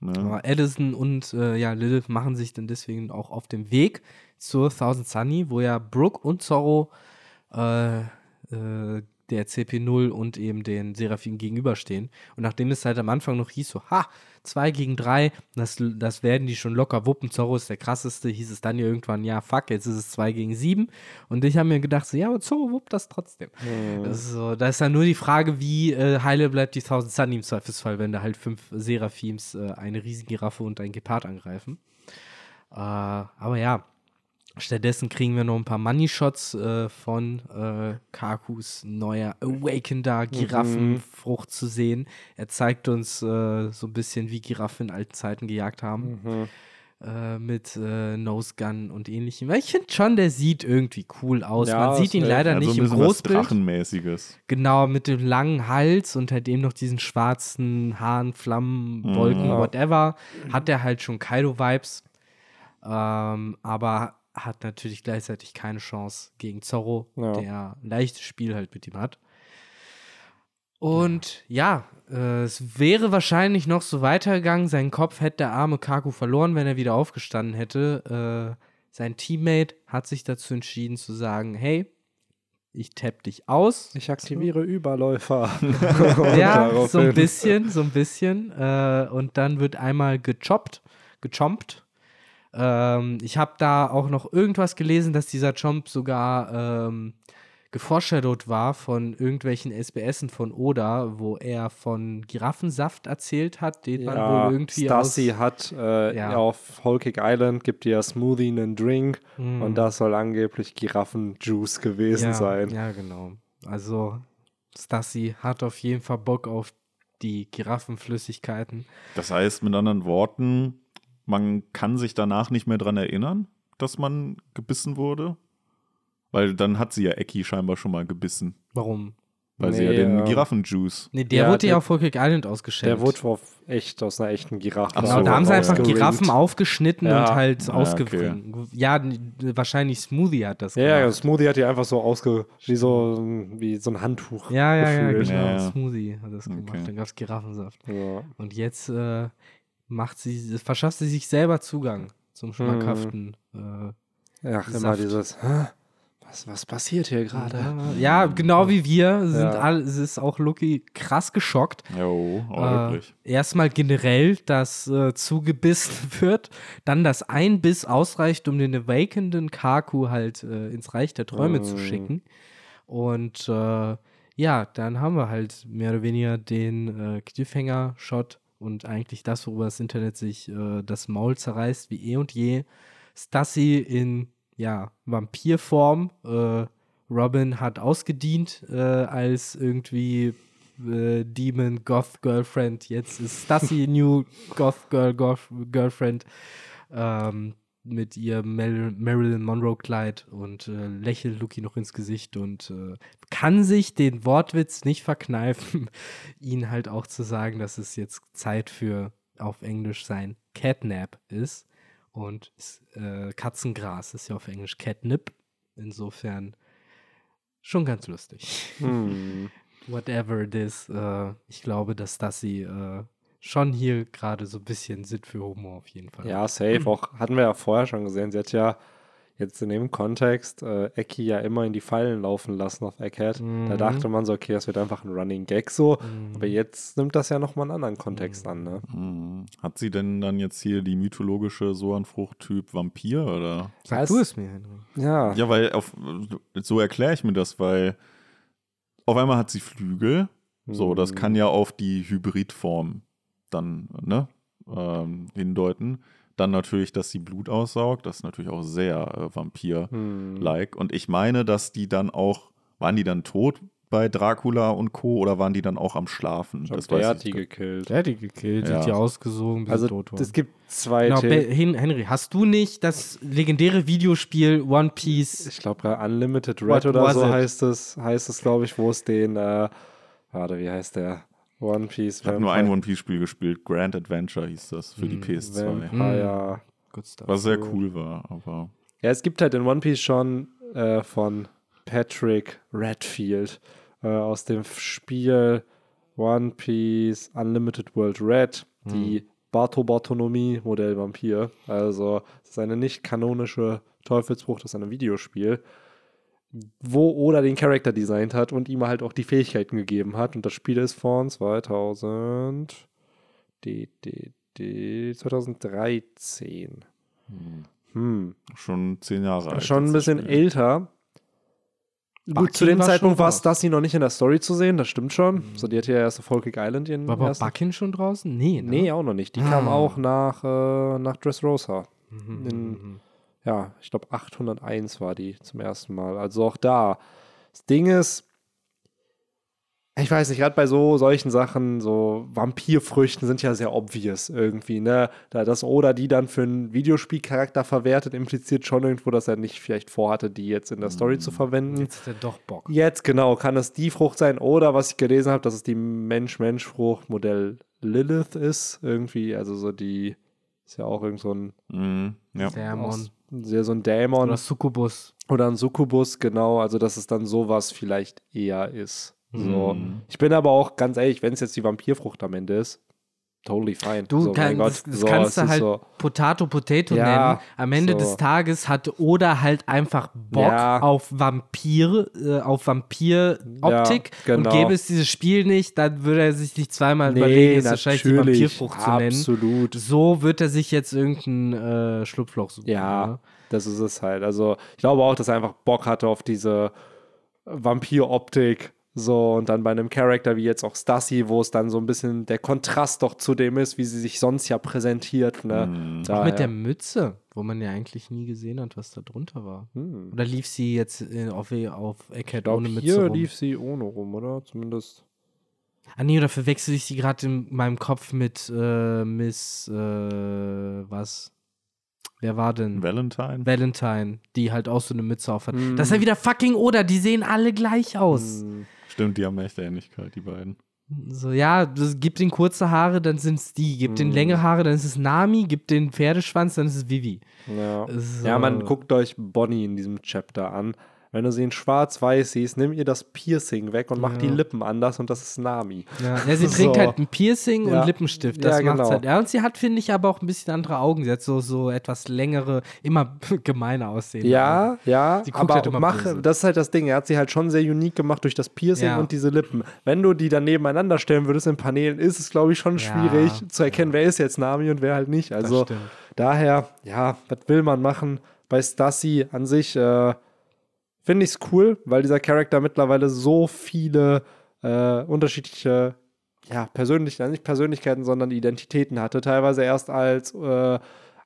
Ne? Edison und äh, ja, Lilith machen sich dann deswegen auch auf den Weg zur Thousand Sunny, wo ja Brooke und Zorro äh, äh, der CP0 und eben den Seraphim gegenüberstehen. Und nachdem es halt am Anfang noch hieß, so, ha, zwei gegen drei, das, das werden die schon locker wuppen. Zorro ist der krasseste, hieß es dann ja irgendwann, ja, fuck, jetzt ist es zwei gegen sieben. Und ich habe mir gedacht, so, ja, aber Zorro wuppt das trotzdem. Das ist so, da ist dann nur die Frage, wie äh, heile bleibt die Thousand Sunny im Zweifelsfall, wenn da halt fünf Seraphims äh, eine Riesengiraffe und ein Gepard angreifen. Äh, aber ja, stattdessen kriegen wir noch ein paar Money-Shots äh, von äh, Kakus neuer Awakender Giraffenfrucht zu sehen. Er zeigt uns äh, so ein bisschen, wie Giraffen in alten Zeiten gejagt haben. Mhm. Äh, mit äh, Nose Gun und ähnlichem. Weil ich finde schon, der sieht irgendwie cool aus. Ja, Man sieht ihn leider Also nicht ein im bisschen was Großbild. Drachenmäßiges. Genau, mit dem langen Hals und halt eben noch diesen schwarzen Haaren, Flammen, Wolken, Ja. whatever, hat er halt schon Kaido-Vibes. Ähm, aber hat natürlich gleichzeitig keine Chance gegen Zorro, Ja. der ein leichtes Spiel halt mit ihm hat. Und ja, äh, es wäre wahrscheinlich noch so weitergegangen. Sein Kopf hätte der arme Kaku verloren, wenn er wieder aufgestanden hätte. Äh, sein Teammate hat sich dazu entschieden zu sagen: Hey, ich tapp dich aus. Ich aktiviere Überläufer. Ja, so ein bisschen, so ein bisschen. Äh, und dann wird einmal gechoppt, gechompt. Ähm, ich habe da auch noch irgendwas gelesen, dass dieser Chomp sogar ähm, geforeshadowed war von irgendwelchen SBSen von Oda, wo er von Giraffensaft erzählt hat, den man Ja, wohl irgendwie Stassi aus... hat äh, Ja. auf Whole Cake Island gibt ihr Smoothie einen Drink Mm. und das soll angeblich Giraffenjuice gewesen ja, sein. Ja, genau. Also, Stassi hat auf jeden Fall Bock auf die Giraffenflüssigkeiten. Das heißt, mit anderen Worten, man kann sich danach nicht mehr dran erinnern, dass man gebissen wurde. Weil dann hat sie ja Eki scheinbar schon mal gebissen. Warum? Weil sie ja Nee, den ähm, Giraffenjuice. Nee, der Ja, wurde ja der- auf Fulkig Island ausgeschenkt. Der wurde auf echt aus einer echten Giraffe. Ach Genau, so, da haben sie einfach ausgeringt. Giraffen aufgeschnitten Ja. und halt Ja, ausgewrungen. Ja, n- wahrscheinlich Smoothie hat das Ja, ja, gemacht. Smoothie hat die einfach so ausge... wie so, wie so ein Handtuch Ja, ja, ja, gefühlt. genau. Ja, ja. Smoothie hat das gemacht. Okay. Dann gab es Giraffensaft. Ja. Und jetzt äh, macht sie, verschafft sie sich selber Zugang zum schmackhaften. Äh, Ach, immer dieses... "Hä? Was, was passiert hier gerade? ja, genau wie wir sind Ja. alle, es ist auch Lucky krass geschockt. Jo, aber Äh, wirklich. erstmal generell, dass äh, zugebissen wird, dann dass ein Biss ausreicht, um den awakenden Kaku halt äh, ins Reich der Träume zu Mm. schicken. Und äh, ja, dann haben wir halt mehr oder weniger den äh, Cliffhanger-Shot und eigentlich das, worüber das Internet sich äh, das Maul zerreißt, wie eh und je. Stassi in ja, Vampirform. Äh, Robin hat ausgedient äh, als irgendwie äh, Demon Goth Girlfriend. Jetzt ist Stassi New Goth Girl Goth Girlfriend ähm, mit ihrem Mar Marilyn Monroe Kleid und äh, lächelt Lucky noch ins Gesicht und äh, kann sich den Wortwitz nicht verkneifen, ihn halt auch zu sagen, dass es jetzt Zeit für auf Englisch sein Catnap ist. Und äh, Katzengras ist ja auf Englisch Catnip. Insofern schon ganz lustig. Hm. Whatever it is. Äh, ich glaube, dass das sie äh, schon hier gerade so ein bisschen Sinn für Humor auf jeden Fall. Ja, safe. Auch hatten wir ja vorher schon gesehen. Sie hat ja jetzt in dem Kontext äh, Eki ja immer in die Fallen laufen lassen auf Egghead. Da Mhm. dachte man so, okay, das wird einfach ein Running Gag so. Mhm. Aber jetzt nimmt das ja nochmal einen anderen Kontext an, ne? Mhm. Hat sie denn dann jetzt hier die mythologische Soanfrucht-Typ Vampir oder? Sag Was? du es mir, Henry. Ja. Ja, weil auf, so erkläre ich mir das, weil auf einmal hat sie Flügel. So, das Mhm. kann ja auf die Hybridform dann ne, ähm, hindeuten. Dann natürlich, dass sie Blut aussaugt. Das ist natürlich auch sehr äh, Vampir-like. Hm. Und ich meine, dass die dann auch, waren die dann tot bei Dracula und Co. oder waren die dann auch am Schlafen? Ich glaub, das der weiß hat die gekillt. Der hat die gekillt, Ja. die hat die ausgesogen, bis Also sie tot war. es gibt zwei Genau, Hen Henry, hast du nicht das legendäre Videospiel One Piece? Ich glaube, Unlimited What Red oder was so it? heißt es, heißt es, glaube ich, wo es den, äh, warte, wie heißt der? One Piece. Ich habe nur ein One Piece-Spiel gespielt. Grand Adventure hieß das für die Hm, PS2. Vampire. Good stuff. Was sehr cool war, aber. Ja, es gibt halt in One Piece schon äh, von Patrick Redfield äh, aus dem Spiel One Piece Unlimited World Red, die Barto-Bartonomie Modell Vampir. Also, es ist eine nicht kanonische Teufelsbruch, das ist ein Videospiel, wo Oda den Charakter designt hat und ihm halt auch die Fähigkeiten gegeben hat. Und das Spiel ist von 2000. D, D, D, 2013. Hm. Schon zehn Jahre alt. Schon ein bisschen Spiel. älter. Bucky Gut, zu dem war Zeitpunkt war raus. Stassi noch nicht in der Story zu sehen, das stimmt schon. So, die hatte ja erst auf Folkig Island ihren War aber Buckin schon draußen? Nee, ne? Nee, auch noch nicht. Die Ah. kam auch nach, äh, nach Dressrosa. Mhm, in- mhm. Ja, ich glaube 801 war die zum ersten Mal. Also auch da. Das Ding ist, ich weiß nicht, gerade bei so solchen Sachen, so Vampirfrüchten sind ja sehr obvious irgendwie, ne? Da das oder die dann für einen Videospielcharakter verwertet, impliziert schon irgendwo, dass er nicht vielleicht vorhatte, die jetzt in der Story zu verwenden. Jetzt hat er doch Bock. Jetzt genau, kann es die Frucht sein oder was ich gelesen habe, dass es die Mensch-Mensch-Frucht Modell Lilith ist. Irgendwie, also so die ist ja auch irgend so ein, Mhm, ja. Dämon. aus- sehr so ein Dämon Oder Succubus. oder ein Succubus, genau. Also dass es dann sowas vielleicht eher ist. So. Mhm. Ich bin aber auch ganz ehrlich, wenn es jetzt die Vampirfrucht am Ende ist, totally fine. Du so, kann, mein Gott, das, so, kannst du halt so, Potato Potato Ja, nennen. Am Ende so. des Tages hat Oda halt einfach Bock Ja. auf Vampir, äh, auf Vampir-Optik. Ja, genau. Und gäbe es dieses Spiel nicht, dann würde er sich nicht zweimal überlegen, nee, es wahrscheinlich die Vampirfrucht zu nennen. absolut. So wird er sich jetzt irgendein äh, Schlupfloch suchen. Ja, ne? das ist es halt. Also ich glaube auch, dass er einfach Bock hatte auf diese Vampiroptik. So, und dann bei einem Charakter wie jetzt auch Stassi, wo es dann so ein bisschen der Kontrast doch zu dem ist, wie sie sich sonst ja präsentiert. Ne? Mhm. Auch mit der Mütze, wo man ja eigentlich nie gesehen hat, was da drunter war. Hm. Oder lief sie jetzt äh, auf, auf Eckhead ohne Mütze hier rum? lief sie ohne rum, oder? Zumindest. Ah nee, oder verwechsel ich sie gerade in meinem Kopf mit äh, Miss, äh, was? Wer war denn? Valentine? Valentine, die halt auch so eine Mütze auf hat. Mm. Das ist ja wieder fucking Oda, die sehen alle gleich aus. Hm. Stimmt, die haben echt Ähnlichkeit, die beiden. So, ja, das, gibt den kurze Haare, dann sind es die. Gibt den Mm. längere Haare, dann ist es Nami. Gibt den Pferdeschwanz, dann ist es Vivi. Ja. So. ja, man guckt euch Bonnie in diesem Chapter an. Wenn du sie in schwarz-weiß siehst, nimm ihr das Piercing weg und mach Ja. die Lippen anders und das ist Nami. Ja, ja, sie trägt So. halt ein Piercing und Lippenstift. Das Ja, macht's genau. halt. Ja, und sie hat, finde ich, aber auch ein bisschen andere Augen. Sie hat so, so etwas längere, immer gemeiner aussehen. Ja, ja, Sie guckt aber halt immer mach, böse. das ist halt das Ding. Er hat sie halt schon sehr unique gemacht durch das Piercing und diese Lippen. Wenn du die dann nebeneinander stellen würdest in Paneelen, ist es, glaube ich, schon schwierig zu erkennen, wer ist jetzt Nami und wer halt nicht. Also daher, ja, was will man machen? Bei Stassi an sich äh, finde ich es cool, weil dieser Charakter mittlerweile so viele äh, unterschiedliche ja, Persönlichkeiten, nicht Persönlichkeiten, sondern Identitäten hatte. Teilweise erst als äh,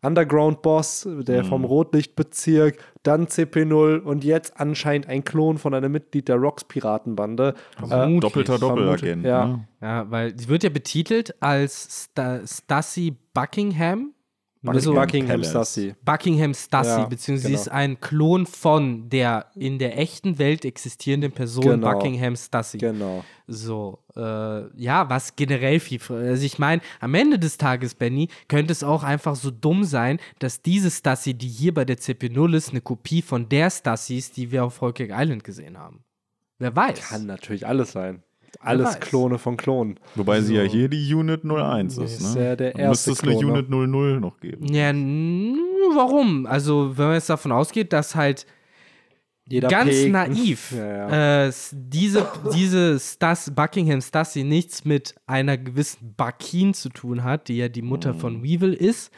Underground-Boss, der vom Rotlichtbezirk, dann CP0 und jetzt anscheinend ein Klon von einem Mitglied der Rocks-Piratenbande. Äh. Doppelter Doppelagent. ja. Ne? Ja, weil sie wird ja betitelt als Sta Stassi Buckingham. Also Buckingham Palace. Stassi. Buckingham Stassi, Ja, beziehungsweise genau. sie ist ein Klon von der in der echten Welt existierenden Person Genau. Buckingham Stassi. Genau. So, äh, ja, was generell viel. Also, ich meine, am Ende des Tages, Benny, könnte es auch einfach so dumm sein, dass diese Stassi, die hier bei der CP0 ist, eine Kopie von der Stassi ist, die wir auf Rocket Island gesehen haben. Wer weiß. Kann natürlich alles sein. Alles. Klone von Klonen. Wobei sie ja So. hier die Unit 01 Nee, ist. ist Ne? ja der erste müsste es eine ne? Unit 00 noch geben. Ja, warum? Also, wenn man jetzt davon ausgeht, dass halt Jeder ganz Peg- naiv Ja, ja. Äh, diese, diese Stas, Buckingham Stassi nichts mit einer gewissen Bakin zu tun hat, die ja die Mutter von Weevil ist.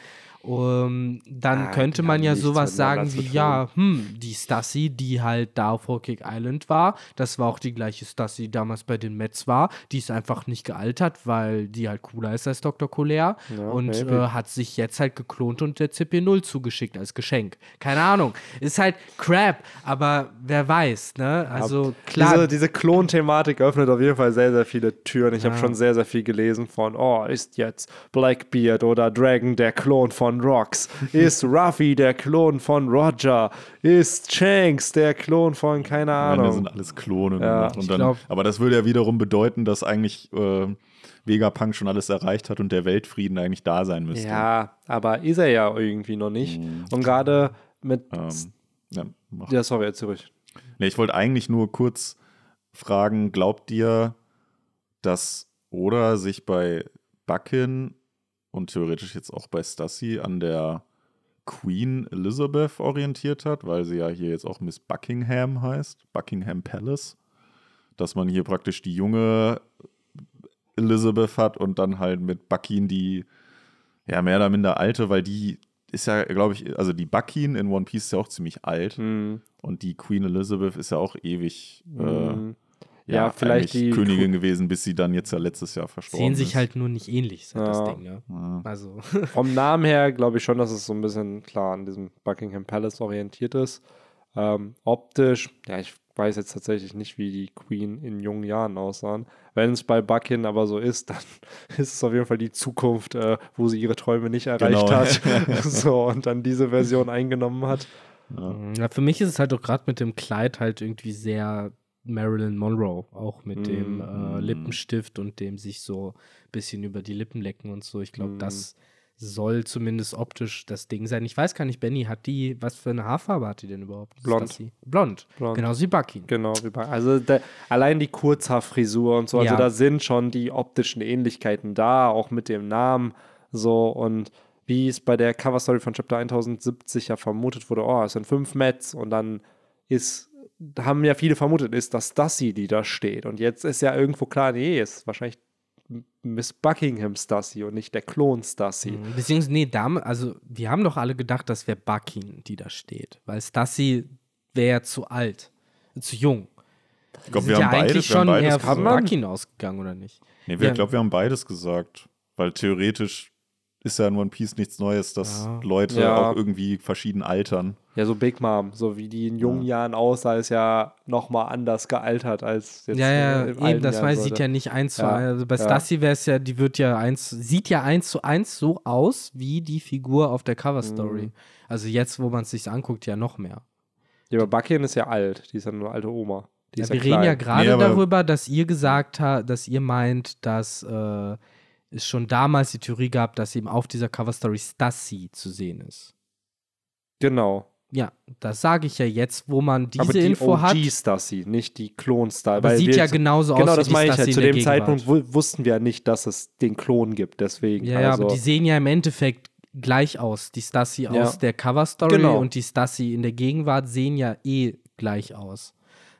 Um, dann Ah, könnte man ja sowas sagen wie, ja, hm, die Stassi, die halt da auf Rocket Island war, das war auch die gleiche Stassi, die damals bei den Mets war. Die ist einfach nicht gealtert, weil die halt cooler ist als Dr. Colère Ja, und äh, hat sich jetzt halt geklont und der CP0 zugeschickt als Geschenk. Keine Ahnung. Ist halt Crap, aber wer weiß, ne? Also klar. Diese, diese Klon-Thematik öffnet auf jeden Fall sehr, sehr viele Türen. Ich habe Ja. schon sehr, sehr viel gelesen von, oh, ist jetzt Blackbeard oder Dragon der Klon von Rox? Ist Ruffy der Klon von Roger? Ist Shanks der Klon von, keine Ahnung. sind alles Klone. Ja, und ich dann, aber das würde ja wiederum bedeuten, dass eigentlich äh, Vegapunk schon alles erreicht hat und der Weltfrieden eigentlich da sein müsste. Ja, aber ist er ja irgendwie noch nicht. Und gerade mit. Ähm, ja, ja, sorry, jetzt zurück. Nee, ich wollte eigentlich nur kurz fragen, glaubt ihr, dass Oda sich bei Buckin und theoretisch jetzt auch bei Stassi an der Queen Elizabeth orientiert hat, weil sie ja hier jetzt auch Miss Buckingham heißt, Buckingham Palace, dass man hier praktisch die junge Elizabeth hat und dann halt mit Buckin die ja mehr oder minder alte, weil die ist ja, glaube ich, also die Buckin in One Piece ist ja auch ziemlich alt. Hm. Und die Queen Elizabeth ist ja auch ewig äh, Ja, vielleicht die Königin gewesen, bis sie dann jetzt ja letztes Jahr verstorben sehen ist. sich halt nur nicht ähnlich, ist halt das Ja. Ding, ne? Ja. Also, Vom Namen her glaube ich schon, dass es so ein bisschen klar an diesem Buckingham Palace orientiert ist. Ähm, optisch, ja, ich weiß jetzt tatsächlich nicht, wie die Queen in jungen Jahren aussahen. Wenn es bei Buckin aber so ist, dann ist es auf jeden Fall die Zukunft, äh, wo sie ihre Träume nicht erreicht Genau. hat. so, und dann diese Version eingenommen hat. ja, für mich ist es halt auch gerade mit dem Kleid halt irgendwie sehr Marilyn Monroe, auch mit dem äh, Lippenstift und dem sich so ein bisschen über die Lippen lecken und so. Ich glaube, Mhm. das soll zumindest optisch das Ding sein. Ich weiß gar nicht, Benny, hat die, was für eine Haarfarbe hat die denn überhaupt? Blond. Blond. Blond. Genau wie Bucky. Genau, wie bei, also der, allein die Kurzhaarfrisur und so, also Ja. da sind schon die optischen Ähnlichkeiten da, auch mit dem Namen so und wie es bei der Coverstory von Chapter 1070 ja vermutet wurde, oh, es sind fünf Mets und dann ist, haben ja viele vermutet, ist das Stassi, die da steht und jetzt ist ja irgendwo klar, nee, ist wahrscheinlich Miss Buckingham Stassi und nicht der Klon Stassi. Mhm. Beziehungsweise, nee, Dame, also wir haben doch alle gedacht, das wäre Buckin, die da steht. Weil Stassi wäre ja zu alt, zu jung. Ich glaube, wir ja haben beides, eigentlich wir haben schon beides eher gesagt. von Bucky ausgegangen, oder nicht? Nee, wir, Ja. ich glaube, wir haben beides gesagt. Weil theoretisch ist ja in One Piece nichts Neues, dass Ja. Leute Ja. auch irgendwie verschieden altern. Ja, so Big Mom, so wie die in jungen Jahren aussah, ist ja nochmal anders gealtert als jetzt Ja, ja, im eben, das Jahren sieht ja nicht eins zu Ja, eins. Also bei ja. Stassi wäre es ja, die wird ja eins, sieht ja eins zu eins so aus wie die Figur auf der Cover-Story. Mhm. Also jetzt, wo man es sich anguckt, ja noch mehr. Ja, aber Bucky ist ja alt, die ist ja nur eine alte Oma. Die Ja, ist wir ja reden ja klein. gerade Nee, darüber, dass ihr gesagt habt, dass ihr meint, dass äh, es schon damals die Theorie gab, dass eben auf dieser Cover-Story Stassi zu sehen ist. Genau. Ja, das sage ich ja jetzt, wo man diese aber die Info OG hat. Stassi, nicht die Klon-Star. Aber weil sieht ja genauso aus Genau, das meine ich Stassi ja. Zu in der dem. Zeitpunkt wu- wussten wir ja nicht, dass es den Klon gibt. Deswegen. Ja, ja, also, aber die sehen ja im Endeffekt gleich aus. Die Stassi Ja. aus der Cover-Story Genau. und die Stassi in der Gegenwart sehen ja eh gleich aus.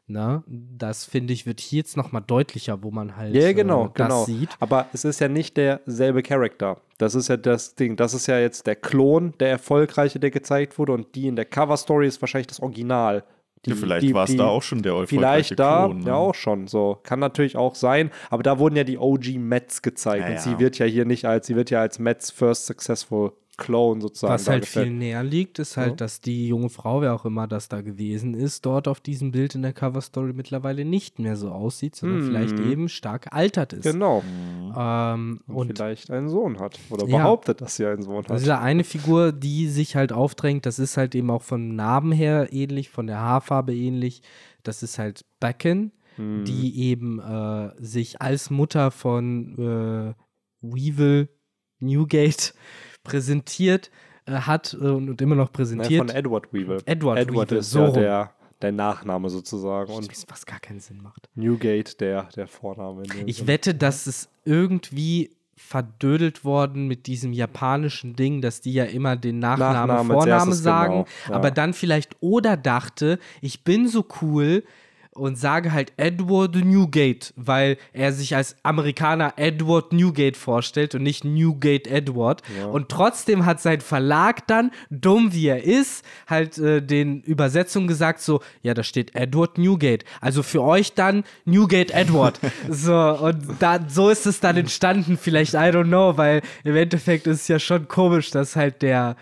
Ne? Das finde ich, wird hier jetzt nochmal deutlicher, wo man halt Ja, genau, äh, das genau. sieht. Aber es ist ja nicht derselbe Charakter. Das ist ja das Ding. Das ist ja jetzt der Klon, der erfolgreiche, der gezeigt wurde. Und die in der Cover-Story ist wahrscheinlich das Original. Die, ja, vielleicht war es da auch schon der erfolgreiche Vielleicht da, Klon, ne? ja auch schon. So kann natürlich auch sein. Aber da wurden ja die OG Mets gezeigt Ja, und sie wird ja hier nicht als, sie wird ja als Mets First Successful Clone sozusagen Was halt viel näher liegt, ist halt, Ja. dass die junge Frau, wer auch immer das da gewesen ist, dort auf diesem Bild in der Cover-Story mittlerweile nicht mehr so aussieht, sondern Mhm. vielleicht eben stark gealtert ist. Genau. Ähm, Und, und vielleicht einen Sohn hat. Oder Ja. behauptet, dass sie einen Sohn hat. Also diese eine Figur, die sich halt aufdrängt, das ist halt eben auch vom Namen her ähnlich, von der Haarfarbe ähnlich. Das ist halt Becken, Hm. die eben äh, sich als Mutter von äh, Weevil Newgate präsentiert äh, hat äh, und immer noch Nein, präsentiert. von Edward Weevil. Edward Edward Weevil, ist so ja der, der Nachname sozusagen. Und was gar keinen Sinn macht. Newgate der, der Vorname. Ich Sinne. wette, dass es irgendwie verdödelt worden mit diesem japanischen Ding, dass die ja immer den Nachname, Nachname Vorname erstes, sagen, genau, ja. aber dann vielleicht oder dachte, ich bin so cool und sage halt Edward Newgate, weil er sich als Amerikaner Edward Newgate vorstellt und nicht Newgate Edward. Ja. Und trotzdem hat sein Verlag dann, dumm wie er ist, halt äh, den Übersetzungen gesagt so, ja, da steht Edward Newgate. Also für euch dann Newgate Edward. so, und da, so ist es dann entstanden, vielleicht, I don't know, weil im Endeffekt ist es ja schon komisch, dass halt der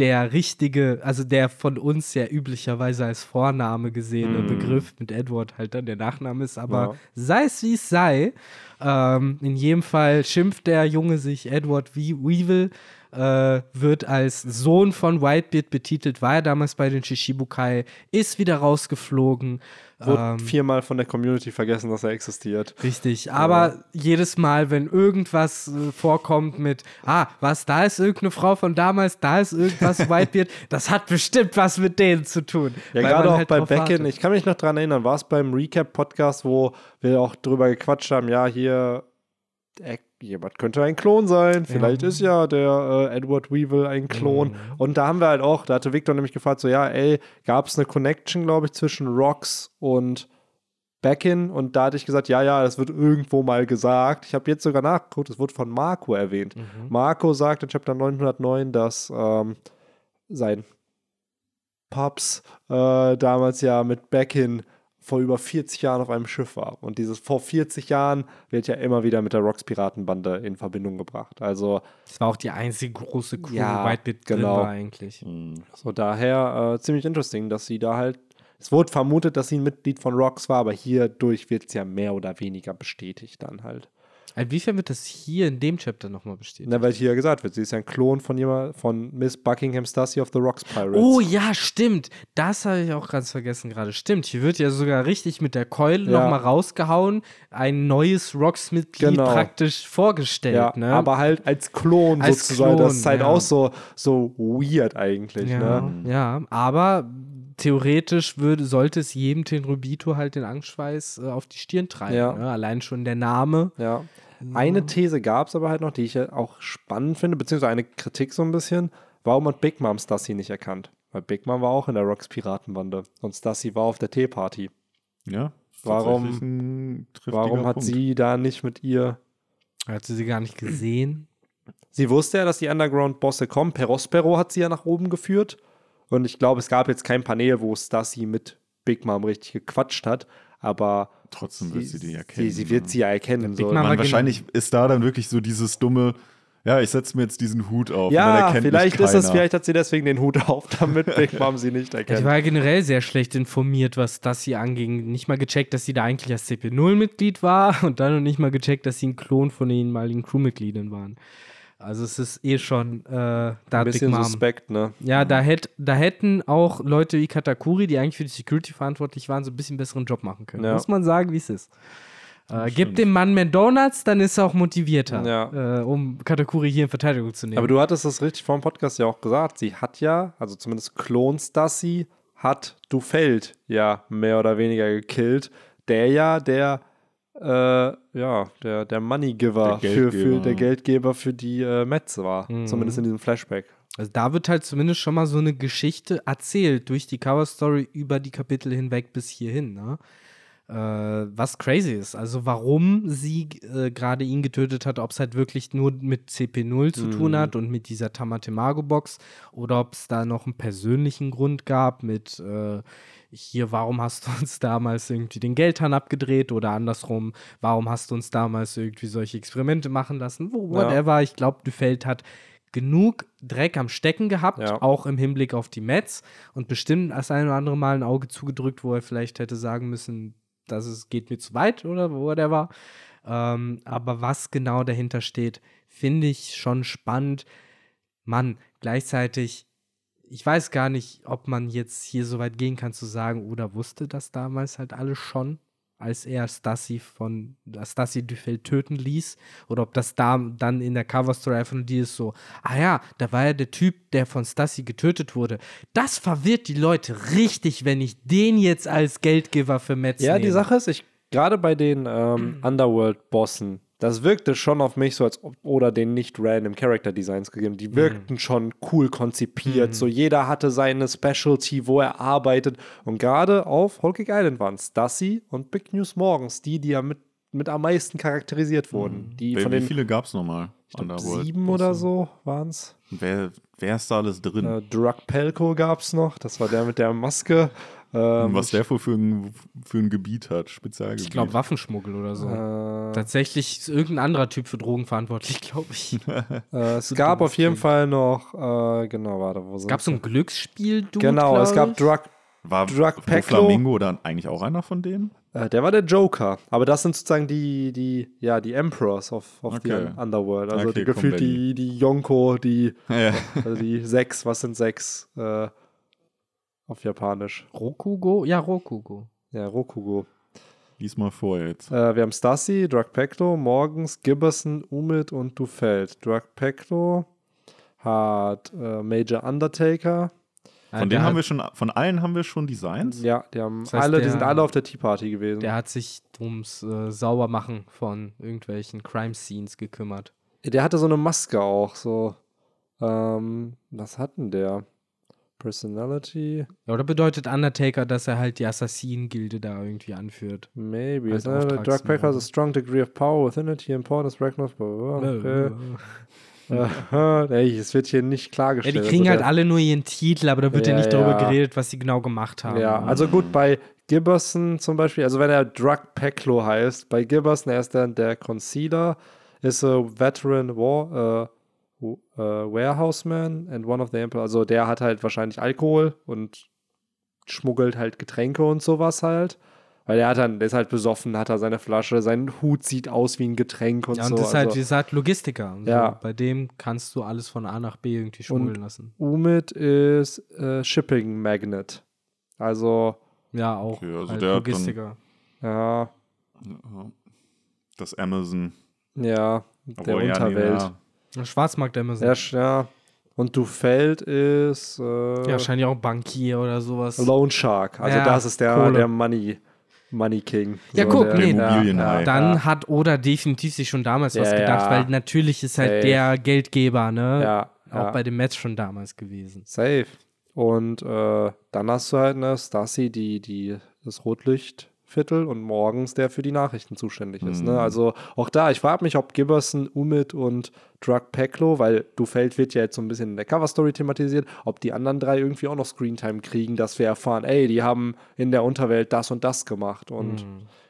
der richtige, also der von uns ja üblicherweise als Vorname gesehene Begriff mit Edward halt dann der Nachname ist, aber Ja. sei es wie es sei, ähm, in jedem Fall schimpft der Junge sich Edward We Weevil, äh, wird als Sohn von Whitebeard betitelt, war er damals bei den Shishibukai, ist wieder rausgeflogen. Wurde ähm, viermal von der Community vergessen, dass er existiert. Richtig, aber jedes Mal, wenn irgendwas äh, vorkommt mit, ah, was, da ist irgendeine Frau von damals, da ist irgendwas Whitebeard, das hat bestimmt was mit denen zu tun. Ja, gerade auch halt bei Becken. Ich kann mich noch dran erinnern, war es beim Recap-Podcast, wo wir auch drüber gequatscht haben, ja, hier, jemand könnte ein Klon sein. Vielleicht ist ja der äh, Edward Weevil ein Klon. Mhm. Und da haben wir halt auch, da hatte Victor nämlich gefragt, so, ja, ey, gab es eine Connection, glaube ich, zwischen Rocks und Beckin und da hatte ich gesagt, ja, ja, das wird irgendwo mal gesagt. Ich habe jetzt sogar nachgeguckt, es wurde von Marco erwähnt. Mhm. Marco sagt in Chapter 909, dass ähm, sein Pops äh, damals ja mit Beckin vor über 40 Jahren auf einem Schiff war. Und dieses vor 40 Jahren wird ja immer wieder mit der Rocks Piratenbande in Verbindung gebracht. Also Das war auch die einzige große Crew, Ja, Whitebeard drin genau. war eigentlich. Hm. so daher äh, ziemlich interesting, dass sie da halt es wurde vermutet, dass sie ein Mitglied von Rocks war, aber hierdurch wird es ja mehr oder weniger bestätigt dann halt. Inwiefern wird das hier in dem Chapter nochmal bestätigt? Na, weil hier gesagt wird, sie ist ja ein Klon von jemand, von Miss Buckingham Stassi of the Rocks Pirates. Oh ja, stimmt. Das habe ich auch ganz vergessen gerade. Stimmt, hier wird ja sogar richtig mit der Keule Ja. nochmal rausgehauen, ein neues Rocks-Mitglied Genau. praktisch vorgestellt. Ja, ne? aber halt als Klon Als sozusagen. das Klon, ist halt ja. auch so, so weird eigentlich. ja, Ne? ja, aber theoretisch würde, sollte es jedem Tenrubito halt den Angstschweiß äh, auf die Stirn treiben. Ja. Ne? Allein schon der Name. Ja. Eine These gab es aber halt noch, die ich ja auch spannend finde, beziehungsweise eine Kritik so ein bisschen. Warum hat Big Mom Stassi nicht erkannt? Weil Big Mom war auch in der Rocks Piratenbande und Stassi war auf der Teeparty. Ja. Warum- Warum hat Punkt. sie da nicht mit ihr Hat sie sie gar nicht gesehen. Sie wusste ja, dass die Underground-Bosse kommen. Perospero hat sie ja nach oben geführt. Und ich glaube, es gab jetzt kein Panel, wo Stassi mit Big Mom richtig gequatscht hat. Aber Trotzdem wird sie die erkennen. Sie, sie wird sie ja erkennen. So. Man, genau. wahrscheinlich ist da dann wirklich so dieses dumme, ja, ich setze mir jetzt diesen Hut auf. und dann Ja, vielleicht ist es, vielleicht hat sie deswegen den Hut auf, damit Big Mom sie nicht Ich erkennt. war ja generell sehr schlecht informiert, was das hier anging. Nicht mal gecheckt, dass sie da eigentlich als CP0-Mitglied war und dann noch nicht mal gecheckt, dass sie ein Klon von den ehemaligen Crewmitgliedern waren. Also es ist eh schon äh, da Ein bisschen Mom. suspekt, ne? Ja, da, hätt, da hätten auch Leute wie Katakuri, die eigentlich für die Security verantwortlich waren, so ein bisschen besseren Job machen können. Ja. Muss man sagen, wie es ist. Äh, gib dem Mann mehr Donuts, dann ist er auch motivierter, Ja. äh, um Katakuri hier in Verteidigung zu nehmen. Aber du hattest das richtig vor dem Podcast ja auch gesagt. Sie hat ja, also zumindest Klons Dassi, hat Dufeld ja mehr oder weniger gekillt. Der ja, der, äh, ja, der, der Money-Giver, Der für, für, Geldgeber. der Geldgeber für die äh, Mets war. Zumindest in diesem Flashback. Also da wird halt zumindest schon mal so eine Geschichte erzählt durch die Cover-Story über die Kapitel hinweg bis hierhin, ne? Äh, was crazy ist. Also warum sie äh, gerade ihn getötet hat, ob es halt wirklich nur mit CP0 zu tun hat und mit dieser Tamatemago-Box oder ob es da noch einen persönlichen Grund gab mit äh, hier, warum hast du uns damals irgendwie den Geldhahn abgedreht oder andersrum, warum hast du uns damals irgendwie solche Experimente machen lassen, wo, Ja. whatever. Ich glaube, Dufeld hat genug Dreck am Stecken gehabt, Ja. auch im Hinblick auf die Mets und bestimmt das ein oder andere Mal ein Auge zugedrückt, wo er vielleicht hätte sagen müssen, dass es geht mir zu weit oder whatever. Ähm, aber was genau dahinter steht, finde ich schon spannend. Mann, gleichzeitig, ich weiß gar nicht, ob man jetzt hier so weit gehen kann zu sagen, oder wusste das damals halt alles schon, als er Stassi von Stassi Dufeld töten ließ, oder ob das da dann in der Cover Story einfach nur die ist so, ah ja, da war ja der Typ, der von Stassi getötet wurde. Das verwirrt die Leute richtig, wenn ich den jetzt als Geldgeber für Metz Ja, nehme. die Sache ist, ich gerade bei den ähm, Underworld-Bossen, das wirkte schon auf mich so, als ob oder den nicht random Character Designs gegeben. Die wirkten schon cool konzipiert. So jeder hatte seine Specialty, wo er arbeitet. Und gerade auf Cake Island waren Stassi und Big News Morgens, die, die ja mit, mit am meisten charakterisiert wurden. Die Wer, von wie den viele gab es nochmal? sieben oder so waren es. Wer, wer ist da alles drin? Äh, Drug Pelko gab es noch. Das war der mit der Maske. Ähm, was der wohl für ein, für ein Gebiet hat, Spezialgebiet. Ich glaube, Waffenschmuggel oder so. äh, Tatsächlich ist irgendein anderer Typ für Drogen verantwortlich, glaube ich. Äh, es gab auf jeden Ding. Fall noch, äh, genau, warte, wo sind Gab es so ein Glücksspiel, du? Genau, es gab Drug, War Drug. Flamingo dann eigentlich auch einer von denen? äh, der war der Joker, aber das sind sozusagen die, die, ja, die Emperors of, of Okay. the Underworld, also Okay, die gefühlt die, die Yonko, die, Ja. also die sechs, was sind sechs, äh, auf Japanisch, Rokugo? Ja, Rokugo. ja, Rokugo. Lies mal vor jetzt. Äh, wir haben Stassi, Drug Pecto, Morgens, Gibberson, Umid und Dufeld. Drug Pecto hat äh, Major Undertaker, Von denen haben wir schon, von allen haben wir schon Designs? ja, die haben Das heißt, alle, die der- sind alle auf der Tea Party gewesen. Der hat sich ums äh, Saubermachen von irgendwelchen Crime-Scenes gekümmert. Der hatte so eine Maske auch, so. Ähm, was hat denn der? Personality? Ja, oder bedeutet Undertaker, dass er halt die Assassinen-Gilde da irgendwie anführt? Maybe. Als Auftragsmörder. Packer has a strong degree of power within it. He importance Ragnar. Okay. Aha, ey, es wird hier nicht Ja, klargestellt. die kriegen Also halt der- alle nur ihren Titel, aber da wird ja, Ja, nicht darüber ja. geredet, was sie genau gemacht haben. Ja, also gut, bei Gibberson zum Beispiel, also wenn er Drug Peklo heißt, bei Gibberson, er ist dann der Concealer, ist a veteran war, äh, w- äh, warehouseman and one of the Emperor, also der hat halt wahrscheinlich Alkohol und schmuggelt halt Getränke und sowas halt. Weil er hat dann, der ist halt besoffen, hat er seine Flasche, sein Hut sieht aus wie ein Getränk und Ja, und so. das ist halt, also. wie gesagt, Logistiker. Und Ja. So. Bei dem kannst du alles von A nach B irgendwie schmuggeln lassen. Umid ist äh, Shipping Magnet. Also, Ja, auch Okay, also halt der hat dann- Logistiker. ja, Das Amazon. ja, der Obwohl, ja, nee, Unterwelt. ja. Schwarzmarkt Amazon. Ja, ja. Und Dufeld ist äh, Ja, wahrscheinlich auch Bankier oder sowas. Loan Shark. Also Ja, das ist der, Kohle. der Money, Money King. Ja, guck, der, nee, Der Immobilienhai. Dann ja, hat Oda definitiv sich schon damals was Ja, gedacht, ja. weil natürlich ist halt Safe. der Geldgeber, ne? ja, Auch ja. bei dem Match schon damals gewesen. Safe. Und äh, dann hast du halt eine Stassi, die, die das Rotlicht Viertel und morgens der für die Nachrichten zuständig ist. Mhm. Ne? Also auch da, ich frage mich, ob Gibberson, Umid und Drug Peklo, weil Dufeld wird ja jetzt so ein bisschen in der Cover-Story thematisiert, ob die anderen drei irgendwie auch noch Screentime kriegen, dass wir erfahren, ey, die haben in der Unterwelt das und das gemacht und